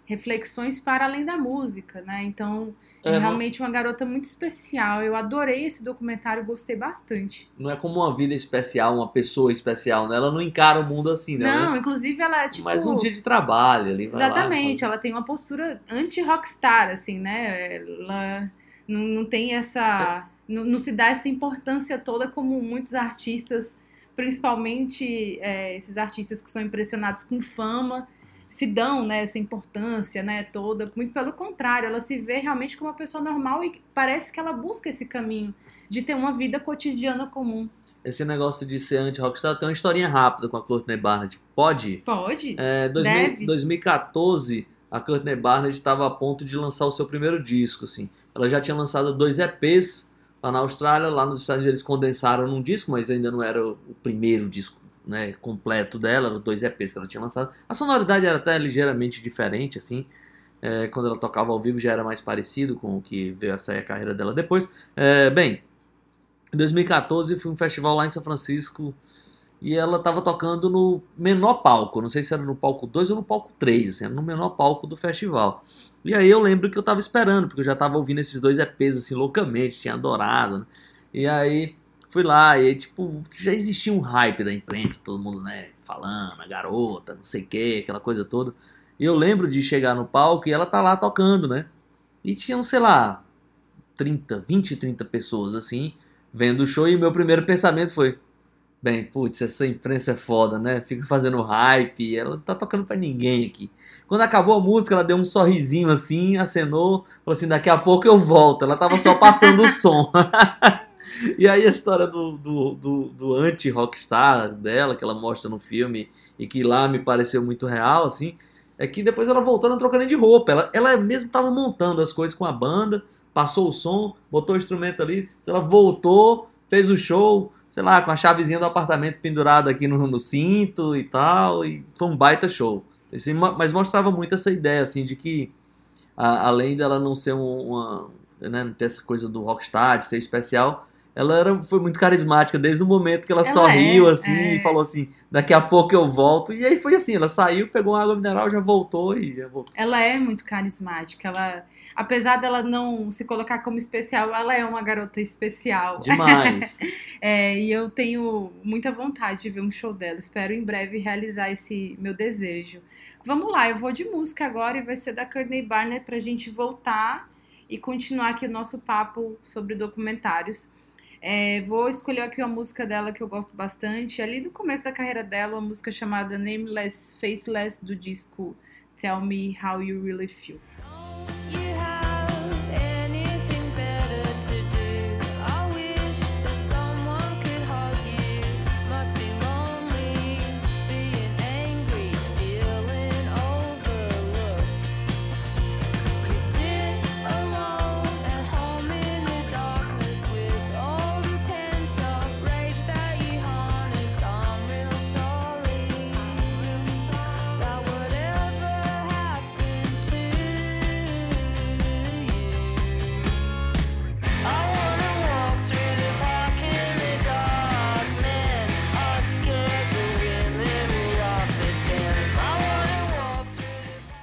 reflexões para além da música né então é, É, não- realmente uma garota muito especial eu adorei esse documentário gostei bastante Não é como uma vida especial, uma pessoa especial, né? Ela não encara o mundo assim, né? não Ela- inclusive ela é tipo Mas um dia de trabalho ali. lá, Exatamente, faz- ela tem uma postura anti-rockstar, assim, né? Ela não, não tem essa. Não, não se dá essa importância toda como muitos artistas, principalmente é, esses artistas que são impressionados com fama, se dão né, essa importância né, toda. Muito pelo contrário, ela se vê realmente como uma pessoa normal e parece que ela busca esse caminho de ter uma vida cotidiana comum. Esse negócio de ser anti-rockstar tem uma historinha rápida com a Courtney Barnett. Pode? Pode? É, 2000 Deve. 2014, a Courtney Barnett estava a ponto de lançar o seu primeiro disco, assim. Ela já tinha lançado dois EPs lá na Austrália, lá nos Estados Unidos eles condensaram num disco, mas ainda não era o primeiro disco né, completo dela, eram dois EPs que ela tinha lançado. A sonoridade era até ligeiramente diferente, assim. É, quando ela tocava ao vivo já era mais parecido com o que veio a sair a carreira dela depois. É, bem, em 2014 fui um festival lá em São Francisco e ela tava tocando no menor palco, não sei se era no palco 2 ou no palco 3, assim, no menor palco do festival. E aí eu lembro que eu tava esperando, porque eu já tava ouvindo esses dois EPs assim loucamente, tinha adorado. né? E aí fui lá e tipo, já existia um hype da imprensa, todo mundo, né, falando, a garota, não sei o que, aquela coisa toda. E eu lembro de chegar no palco e ela tá lá tocando, né? E tinham, sei lá, 30, 20, 30 pessoas assim, vendo o show e meu primeiro pensamento foi: bem, putz, essa imprensa é foda, né? Fica fazendo hype, ela não tá tocando pra ninguém aqui. Quando acabou a música, ela deu um sorrisinho assim, acenou, falou assim: daqui a pouco eu volto. Ela tava só passando o som. e aí a história do, do, do, do anti-rockstar dela, que ela mostra no filme e que lá me pareceu muito real, assim, é que depois ela voltou não trocando de roupa. Ela, ela mesmo tava montando as coisas com a banda, passou o som, botou o instrumento ali, ela voltou, fez o show, sei lá, com a chavezinha do apartamento pendurada aqui no, no cinto e tal, e foi um baita show. Esse, mas mostrava muito essa ideia, assim, de que a, além dela não ser um- uma, né, não ter essa coisa do rockstar, de ser especial, ela era, foi muito carismática desde o momento que ela, Ela sorriu, é, assim, é. e falou assim, daqui a pouco eu volto, e aí foi assim, ela saiu, pegou uma água mineral, já voltou e já voltou. Ela é muito carismática. Ela, apesar dela não se colocar como especial, ela é uma garota especial. Demais. É, e eu tenho muita vontade de ver um show dela. Espero em breve realizar esse meu desejo. Vamos lá, eu vou de música agora e vai ser da Courtney Barnett pra gente voltar e continuar aqui o nosso papo sobre documentários. É, vou escolher aqui uma música dela que eu gosto bastante, ali do começo da carreira dela, uma música chamada Nameless Faceless do disco Tell Me How You Really Feel.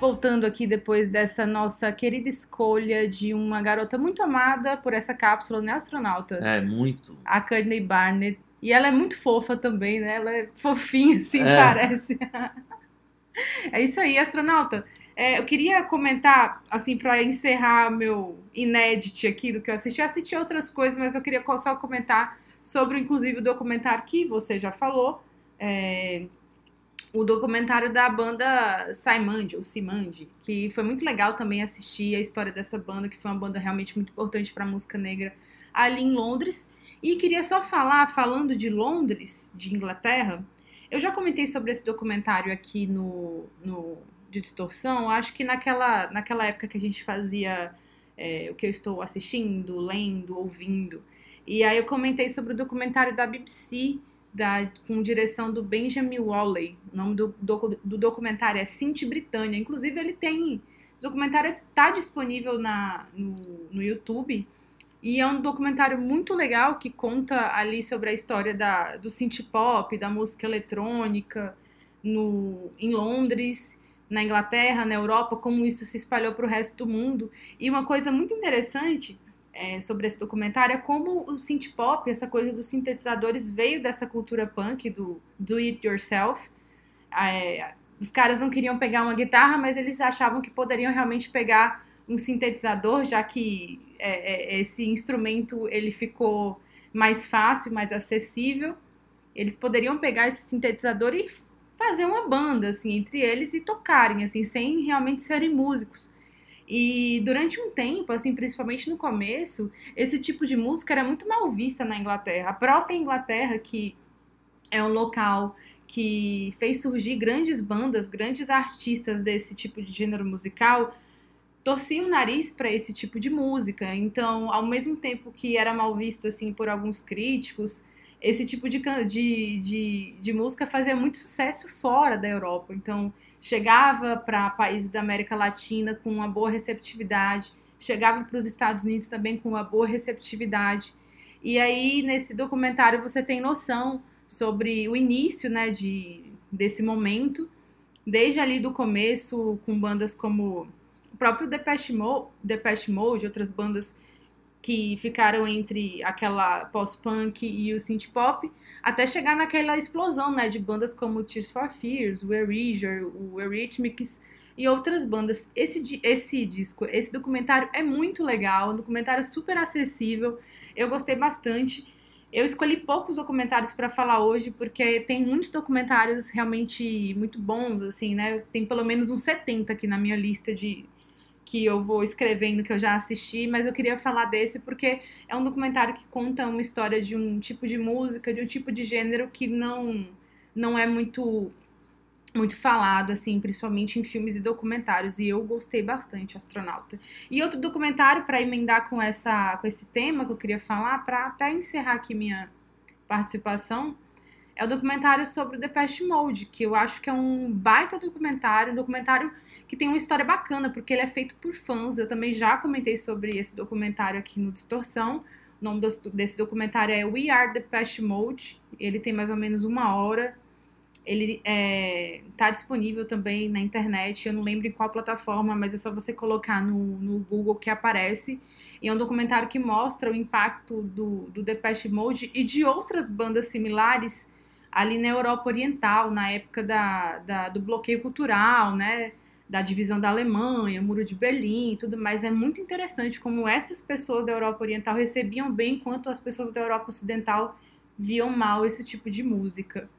Voltando aqui depois dessa nossa querida escolha de uma garota muito amada por essa cápsula, né, astronauta? É, muito. A Courtney Barnett. E ela é muito fofa também, né? Ela é fofinha, assim, É. parece. é isso aí, astronauta. É, eu queria comentar, assim, para encerrar meu inédito aqui do que eu assisti. Eu assisti outras coisas, mas eu queria só comentar sobre, inclusive, o documentário que você já falou. É, o documentário da banda Saimandi, ou Simandi, que foi muito legal também assistir a história dessa banda, que foi uma banda realmente muito importante para a música negra ali em Londres. E queria só falar, falando de Londres, de Inglaterra, eu já comentei sobre esse documentário aqui no, no de distorção. Acho que naquela, naquela época que a gente fazia é, o que eu estou assistindo, lendo, ouvindo. E aí eu comentei sobre o documentário da BBC, da, com direção do Benjamin Walley. O nome do, do, do documentário é Cinti Britânia. Inclusive, ele tem. O documentário está disponível na, no, no YouTube. E é um documentário muito legal que conta ali sobre a história da, do synth pop, da música eletrônica no, em Londres, na Inglaterra, na Europa, como isso se espalhou para o resto do mundo. E uma coisa muito interessante é, sobre esse documentário é como o synth pop, essa coisa dos sintetizadores, veio dessa cultura punk, do do it yourself. É, os caras não queriam pegar uma guitarra, mas eles achavam que poderiam realmente pegar um sintetizador, já que é, é, esse instrumento ele ficou mais fácil, mais acessível. Eles poderiam pegar esse sintetizador e fazer uma banda assim entre eles e tocarem assim, sem realmente serem músicos. E durante um tempo, assim, principalmente no começo, esse tipo de música era muito mal vista na Inglaterra. A própria Inglaterra, que é um local que fez surgir grandes bandas, grandes artistas desse tipo de gênero musical, torcia o nariz para esse tipo de música. Então, ao mesmo tempo que era mal visto assim por alguns críticos, esse tipo de, de, de, de música fazia muito sucesso fora da Europa. Então, chegava para países da América Latina com uma boa receptividade, chegava para os Estados Unidos também com uma boa receptividade. E aí, nesse documentário, você tem noção sobre o início né, de, desse momento, desde ali do começo, com bandas como o próprio Depeche Mode, Depeche Mode outras bandas que ficaram entre aquela pós-punk e o synth pop, até chegar naquela explosão, né, de bandas como Tears for Fears, o Erasure, o Eurythmics e outras bandas. Esse, esse disco, esse documentário é muito legal, um documentário super acessível, eu gostei bastante. Eu escolhi poucos documentários para falar hoje, porque tem muitos documentários realmente muito bons, assim, né? Tem pelo menos uns 70 aqui na minha lista de que eu vou escrevendo que eu já assisti, mas eu queria falar desse porque é um documentário que conta uma história de um tipo de música, de um tipo de gênero que não não é muito muito falado assim, principalmente em filmes e documentários, e eu gostei bastante, Astronauta. E outro documentário para emendar com essa com esse tema que eu queria falar, para até encerrar aqui minha participação, é o documentário sobre o Depeche Mode, que eu acho que é um baita documentário, um documentário que tem uma história bacana, porque ele é feito por fãs. Eu também já comentei sobre esse documentário aqui no Distorção. O nome desse documentário é We Are Depeche Mode. Ele tem mais ou menos uma hora. Ele está disponível também na internet. Eu não lembro em qual plataforma, mas é só você colocar no, no Google que aparece. E é um documentário que mostra o impacto do, do Depeche Mode e de outras bandas similares ali na Europa Oriental, na época da, da- do bloqueio cultural, né? Da divisão da Alemanha, Muro de Berlim tudo mais. É muito interessante como essas pessoas da Europa Oriental recebiam bem, enquanto as pessoas da Europa Ocidental viam mal esse tipo de música.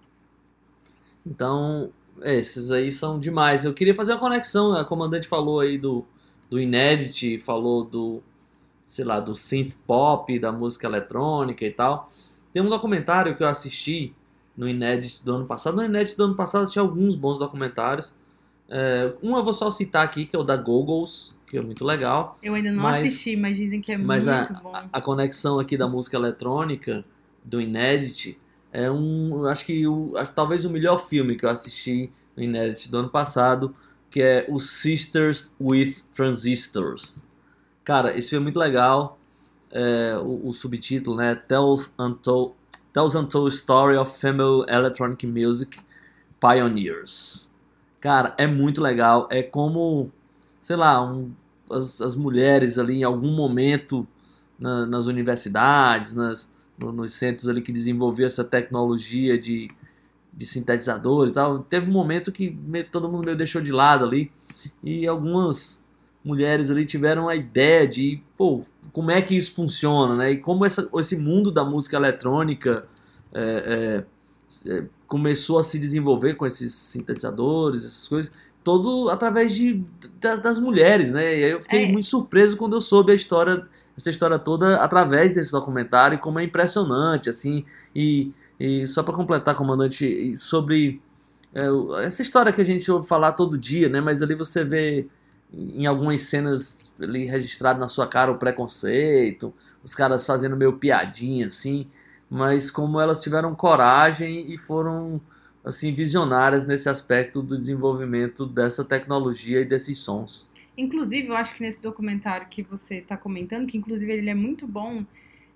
Então, esses aí são demais. Eu queria fazer uma conexão. A comandante falou aí do, do Inedit, falou do, sei lá, do synth pop, da música eletrônica e tal. Tem um documentário que eu assisti no Inedit do ano passado. No Inedit do ano passado tinha alguns bons documentários. É, um eu vou só citar aqui, que é o da Googles, que é muito legal. Eu ainda não Mas- assisti, mas dizem que é Mas muito a, bom. a, a conexão aqui da música eletrônica, do Inedit, é um. Acho que o, acho, talvez o melhor filme que eu assisti no Inedit do ano passado, que é o Sisters with Transistors. Cara, esse filme é muito legal. É, o, o subtítulo, né? Tells Untold, Tells Untold Story of Female Electronic Music Pioneers. Cara, é muito legal. É como, sei lá, um- as, as mulheres ali em algum momento na- nas universidades, nas, no- nos centros ali que desenvolveu essa tecnologia de, de sintetizadores e tal. Teve um momento que todo mundo meio deixou de lado ali e algumas mulheres ali tiveram a ideia de, pô, como é que isso funciona, né? E como essa, esse mundo da música eletrônica é, é, é, começou a se desenvolver com esses sintetizadores, essas coisas, todo através de, da- das mulheres, né? E aí eu fiquei É. muito surpreso quando eu soube a história, essa história toda através desse documentário como é impressionante, assim. E, e só para completar, comandante, sobre é, essa história que a gente ouve falar todo dia, né? Mas ali você vê em algumas cenas ali registrado na sua cara o preconceito, os caras fazendo meio piadinha, assim mas como elas tiveram coragem e foram assim visionárias nesse aspecto do desenvolvimento dessa tecnologia e desses sons. Inclusive, eu acho que nesse documentário que você está comentando, que inclusive ele é muito bom,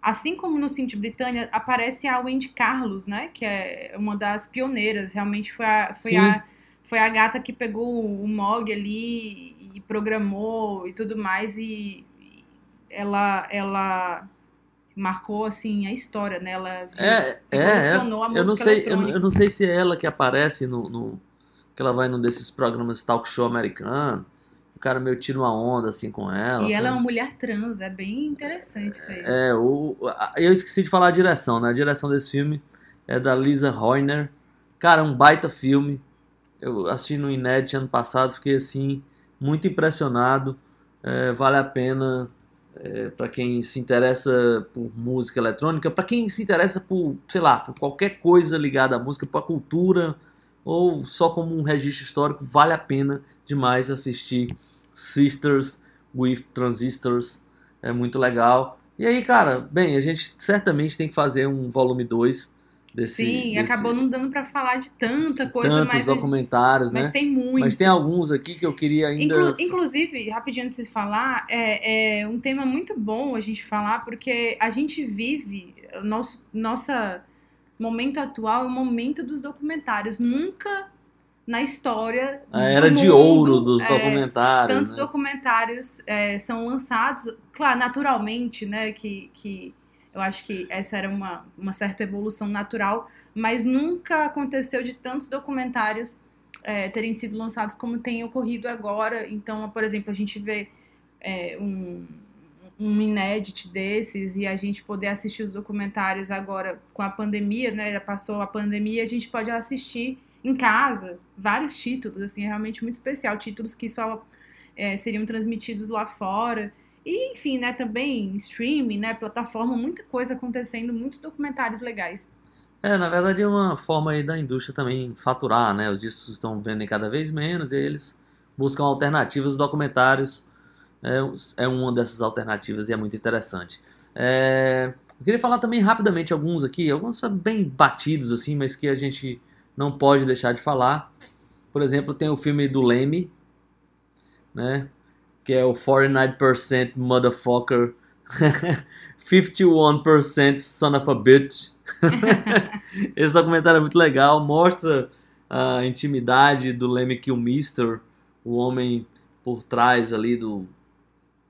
assim como no Cinti Britânia, aparece a Wendy Carlos, né? Que é uma das pioneiras. Realmente foi a, foi Sim. a, foi a gata que pegou o Mog ali e programou e tudo mais. E ela, ela marcou, assim, a história, né? Ela É, é, é. revolucionou a música Eu não sei, eu, eu não sei se é ela que aparece no, no- que ela vai num desses programas talk show americano. O cara meio tira uma onda assim com ela. E ela é sabe? uma mulher trans, é bem interessante isso aí. É, o, eu esqueci de falar a direção, né? A direção desse filme é da Lisa Horner. Cara, é um baita filme. Eu assisti no Inédit ano passado, fiquei assim, muito impressionado. É, vale a pena é, para quem se interessa por música eletrônica, para quem se interessa por, sei lá, por qualquer coisa ligada à música, por cultura ou só como um registro histórico, vale a pena demais assistir Sisters with Transistors. É muito legal. E aí, cara, bem, a gente certamente tem que fazer um volume 2 desse. Sim, desse- acabou não dando pra falar de tanta coisa, tantos mas, documentários, mas né? tem muito. Mas tem alguns aqui que eu queria ainda. Inclu- inclusive, rapidinho antes de falar, é, é um tema muito bom a gente falar, porque a gente vive, nosso nossa momento atual é o momento dos documentários. Nunca na história. A era de ouro dos é, documentários. tantos né? documentários é, são lançados, claro, naturalmente, né? Que, que eu acho que essa era uma, uma certa evolução natural, mas nunca aconteceu de tantos documentários é, terem sido lançados como tem ocorrido agora. Então, por exemplo, a gente vê é, um, um inédit desses e a gente poder assistir os documentários agora com a pandemia, né? Já passou a pandemia, a gente pode assistir em casa vários títulos, assim, é realmente muito especial, títulos que só é, seriam transmitidos lá fora. E, enfim, né, também streaming, né, plataforma, muita coisa acontecendo, muitos documentários legais. É, na verdade é uma forma aí da indústria também faturar, né? Os discos estão vendendo cada vez menos e eles buscam alternativas. Os documentários é, é uma dessas alternativas e é muito interessante. É, eu queria falar também rapidamente alguns aqui, alguns bem batidos assim, mas que a gente não pode deixar de falar. Por exemplo, tem o filme do Leme, né? Que é o 49% Motherfucker, 51% Son of a Bitch. Esse documentário é muito legal, mostra a intimidade do Lemmy Kilmister, o homem por trás ali do.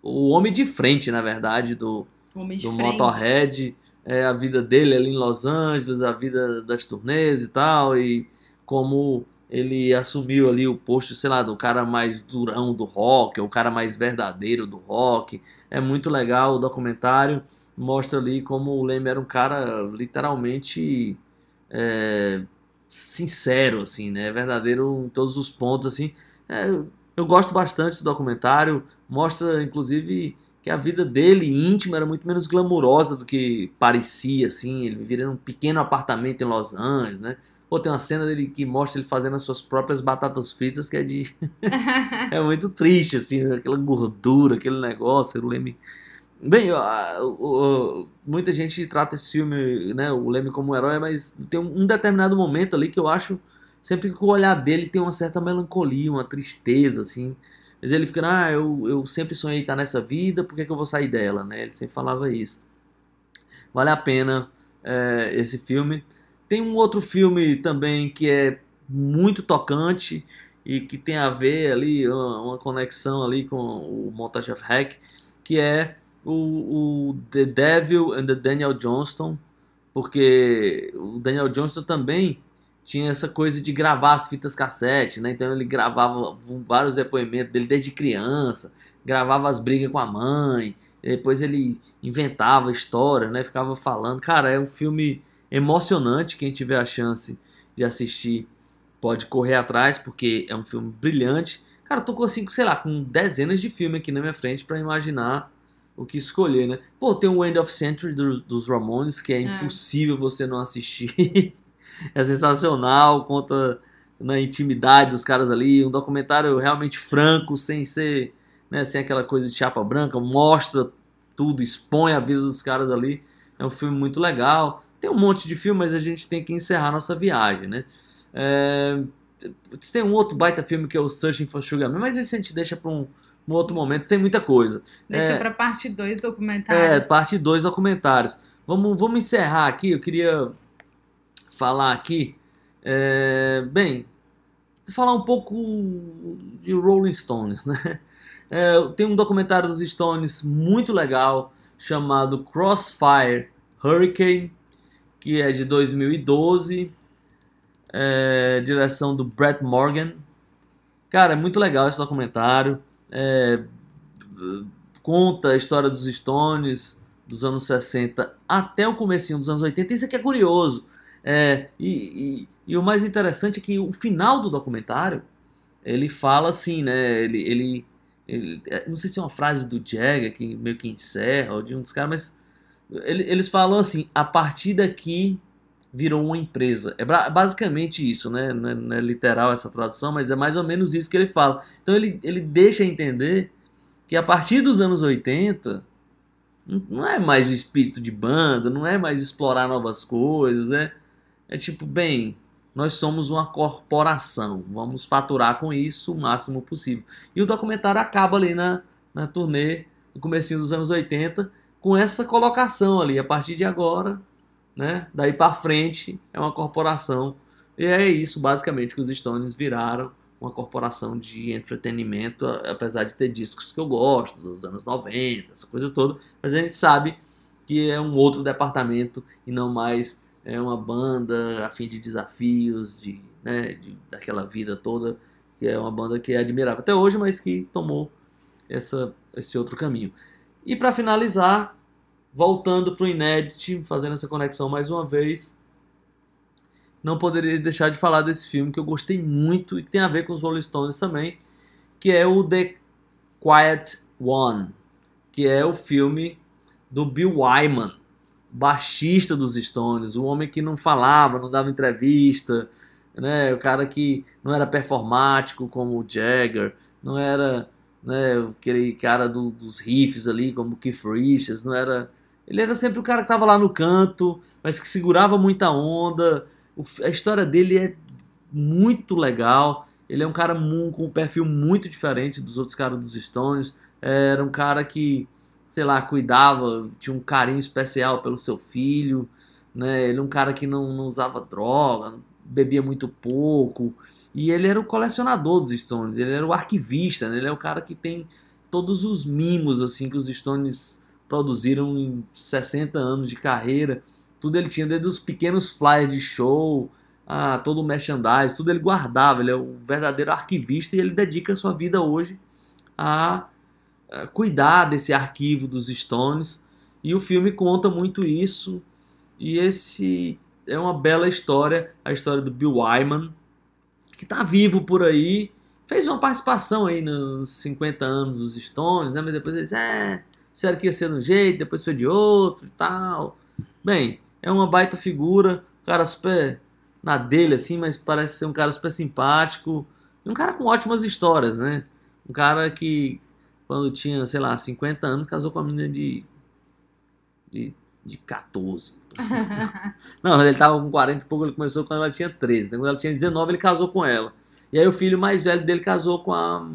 O homem de frente, na verdade, do, Homem do Frente. Motorhead, é, a vida dele ali em Los Angeles, a vida das turnês e tal, e como ele assumiu ali o posto, sei lá, do cara mais durão do rock, o cara mais verdadeiro do rock. É muito legal o documentário, mostra ali como o Leme era um cara literalmente é, sincero, assim, né? Verdadeiro em todos os pontos, assim. É, eu gosto bastante do documentário, mostra inclusive que a vida dele íntima era muito menos glamurosa do que parecia, assim. Ele vivia num pequeno apartamento em Los Angeles, né? Pô, tem uma cena dele que mostra ele fazendo as suas próprias batatas fritas, que é de. é muito triste, assim, aquela gordura, aquele negócio, o Leme. Bem, muita gente trata esse filme, né, o Leme como um herói, mas tem um, determinado momento ali que eu acho, sempre que o olhar dele tem uma certa melancolia, uma tristeza, assim. Mas ele fica, ah, eu, eu sempre sonhei estar nessa vida, por que, que eu vou sair dela, né? Ele sempre falava isso. Vale a pena é, esse filme. Tem um outro filme também que é muito tocante, e que tem a ver ali, uma, conexão ali com o Montage of Hack, que é o, o The Devil and the Daniel Johnston, porque o Daniel Johnston também tinha essa coisa de gravar as fitas cassete, né? Então ele gravava vários depoimentos dele desde criança, gravava as brigas com a mãe, depois ele inventava história, né? Ficava falando. Cara, é um filme emocionante. Quem tiver a chance de assistir pode correr atrás, porque é um filme brilhante. Cara, eu tô com assim, sei lá, com dezenas de filmes aqui na minha frente para imaginar o que escolher, né? Pô, tem o End of Century do- dos Ramones, que é, impossível você não assistir. é sensacional, conta na intimidade dos caras ali, um documentário realmente franco, sem ser, né, sem aquela coisa de chapa branca, mostra tudo, expõe a vida dos caras ali. É um filme muito legal. Tem um monte de filme, mas a gente tem que encerrar nossa viagem, né? É, tem um outro baita filme que é o Searching for Sugar Man, mas esse a gente deixa para um, um outro momento, tem muita coisa. Deixa É. pra parte 2 É, documentários. parte 2 documentários. Vamos, vamos encerrar aqui. Eu queria falar aqui. é, bem, falar um pouco de Rolling Stones, né? É, tem um documentário dos Stones muito legal chamado Crossfire Hurricane, que é de 2012, é, direção do Brett Morgan. Cara, é muito legal esse documentário. É, conta a história dos Stones dos anos 60 até o comecinho dos anos 80. Isso aqui é curioso. É, e, e- e o mais interessante é que o final do documentário ele fala assim, né? Ele, ele, ele- é, não sei se é uma frase do Jagger que meio que encerra ou de um dos caras, mas eles falam assim: a partir daqui virou uma empresa. É basicamente isso, né? Não é, não é literal essa tradução, mas é mais ou menos isso que ele fala. Então ele, ele deixa entender que a partir dos anos 80 não- é mais o espírito de banda, não é mais explorar novas coisas, é, é tipo, bem, nós somos uma corporação, vamos faturar com isso o máximo possível. E o documentário acaba ali na, na turnê, no comecinho dos anos 80, com essa colocação ali, a partir de agora, né, daí pra frente é uma corporação. E é isso, basicamente, que os Stones viraram uma corporação de entretenimento, apesar de ter discos que eu gosto, dos anos 90, essa coisa toda, mas a gente sabe que é um outro departamento e não mais é uma banda a fim de desafios, de, né, de- daquela vida toda, que é uma banda que é admirável até hoje, mas que tomou essa, esse outro caminho. E para finalizar, voltando para o Inédit, fazendo essa conexão mais uma vez, não poderia deixar de falar desse filme que eu gostei muito e que tem a ver com os Rolling Stones também, que é o The Quiet One, que é o filme do Bill Wyman, baixista dos Stones, o homem que não falava, não dava entrevista, né, o cara que não era performático como o Jagger, não era né, aquele cara do- dos riffs ali como Keith Richards, não era ele era sempre o cara que estava lá no canto, mas que segurava muita onda. O a história dele é muito legal. Ele é um cara com um perfil muito diferente dos outros caras dos Stones. Era um cara que, sei lá, cuidava, tinha um carinho especial pelo seu filho. Né? Ele é um cara que não, não usava droga, bebia muito pouco. E ele era o colecionador dos Stones, ele era o arquivista, né? ele é o cara que tem todos os mimos assim que os Stones produziram em 60 anos de carreira. Tudo ele tinha, desde os pequenos flyers de show, a todo o merchandise, tudo ele guardava. Ele é um verdadeiro arquivista e ele dedica a sua vida hoje a, a cuidar desse arquivo dos Stones. E o filme conta muito isso. E esse é uma bela história, a história do Bill Wyman, que está vivo por aí. Fez uma participação aí nos 50 anos dos Stones, né? mas depois eles, é, disseram que ia ser de um jeito, depois foi de outro e tal. Bem, é uma baita figura, cara super na dele, assim, mas parece ser um cara super simpático. E um cara com ótimas histórias, né? Um cara que, quando tinha, sei lá, 50 anos, casou com uma menina de. de, de 14. Não, ele tava com 40 e pouco, ele começou quando ela tinha 13. Então, quando ela tinha 19, ele casou com ela. E aí o filho mais velho dele casou com a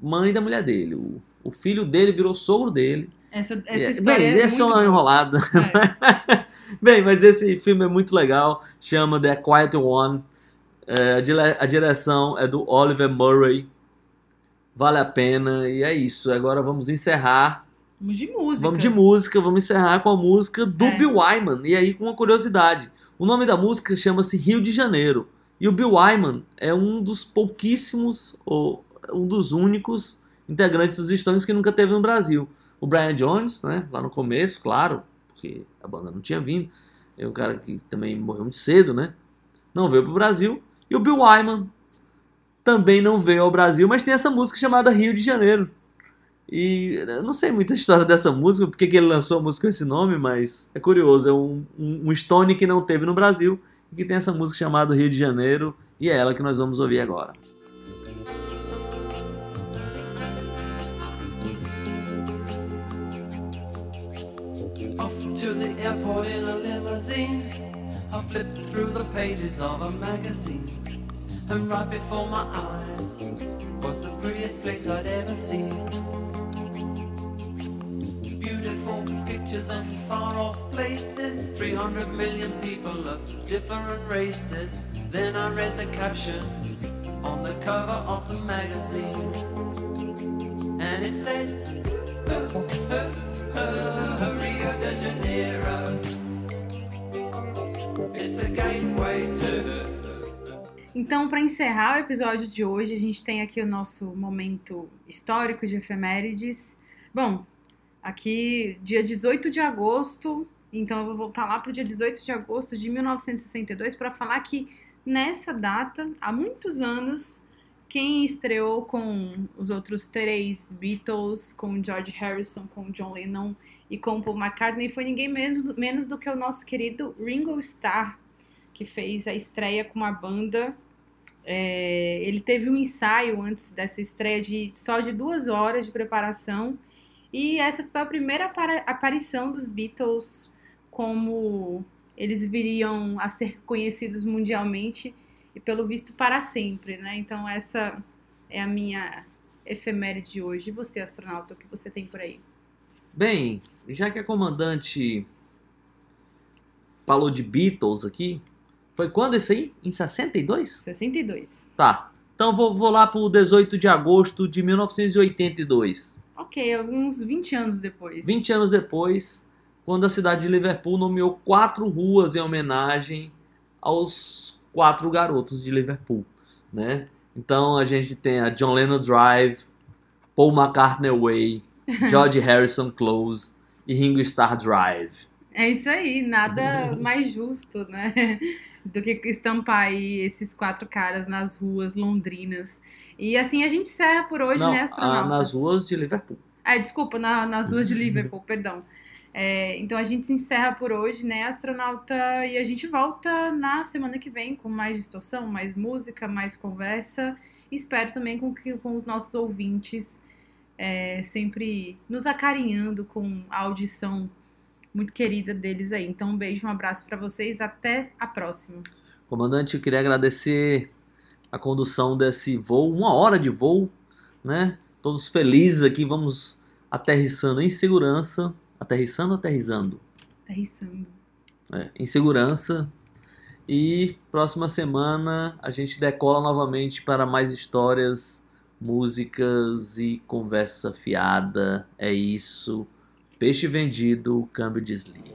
mãe da mulher dele. O, o filho dele virou sogro dele. Essa, essa é- história Bem, é essa é uma enrolada. É. Bem, mas esse filme é muito legal. Chama The Quiet One. É, a direção é do Oliver Murray. Vale a pena. E é isso. Agora vamos encerrar. Vamos de música. Vamos de música. Vamos encerrar com a música do É. Bill Wyman. E aí, com uma curiosidade: o nome da música chama-se Rio de Janeiro. E o Bill Wyman é um dos pouquíssimos, ou um dos únicos integrantes dos Stones que nunca teve no Brasil. O Brian Jones, né, lá no começo, claro, porque a banda não tinha vindo. É um cara que também morreu muito cedo, né? Não veio pro Brasil. E o Bill Wyman também não veio ao Brasil, mas tem essa música chamada Rio de Janeiro. E eu não sei muita história dessa música, porque que ele lançou a música com esse nome, mas é curioso. É um, um, um Stone que não teve no Brasil e que tem essa música chamada Rio de Janeiro, e é ela que nós vamos ouvir agora. To the airport in a limousine. I through the pages of a magazine. And right before my eyes was the prettiest place I'd ever seen. Beautiful pictures and far off places. 300 million people of different races. Then I read the caption on the cover of the magazine. And it said, Rio de Janeiro. It's a gateway to Então, para encerrar o episódio de hoje, a gente tem aqui o nosso momento histórico de efemérides. Bom, aqui, dia 18 de agosto, então eu vou voltar lá para o dia 18 de agosto de 1962 para falar que nessa data, há muitos anos, quem estreou com os outros três Beatles, com George Harrison, com John Lennon e com Paul McCartney foi ninguém menos, menos do que o nosso querido Ringo Starr, que fez a estreia com uma banda. É, ele teve um ensaio antes dessa estreia de só de duas horas de preparação. E essa foi a primeira aparição dos Beatles como eles viriam a ser conhecidos mundialmente e pelo visto para sempre, né? Então essa é a minha efeméride de hoje. E você, astronauta, o que você tem por aí? Bem, já que a comandante falou de Beatles aqui, foi quando isso aí? Em 62? 62. Tá. Então vou, vou lá pro 18 de agosto de 1982. Ok, alguns 20 anos depois. 20 anos depois, quando a cidade de Liverpool nomeou quatro ruas em homenagem aos quatro garotos de Liverpool, né? Então a gente tem a John Lennon Drive, Paul McCartney Way, George Harrison Close e Ringo Starr Drive. É isso aí, nada mais justo, né? Do que estampar aí esses quatro caras nas ruas londrinas. E assim a gente encerra por hoje, Não, né, astronauta? nas ruas de Liverpool. Ah, desculpa, na- nas ruas de Liverpool, perdão. É, então a gente se encerra por hoje, né, astronauta? E a gente volta na semana que vem com mais distorção, mais música, mais conversa. Espero também com que com os nossos ouvintes é, sempre nos acarinhando com a audição muito querida deles aí. Então um beijo, um abraço pra vocês, até a próxima. Comandante, eu queria agradecer a condução desse voo, uma hora de voo, né? Todos felizes aqui, vamos aterrissando em segurança. Aterrissando ou aterrissando? Aterrissando. É, em segurança. E próxima semana a gente decola novamente para mais histórias, músicas e conversa fiada. É isso. Peixe vendido, câmbio desliga.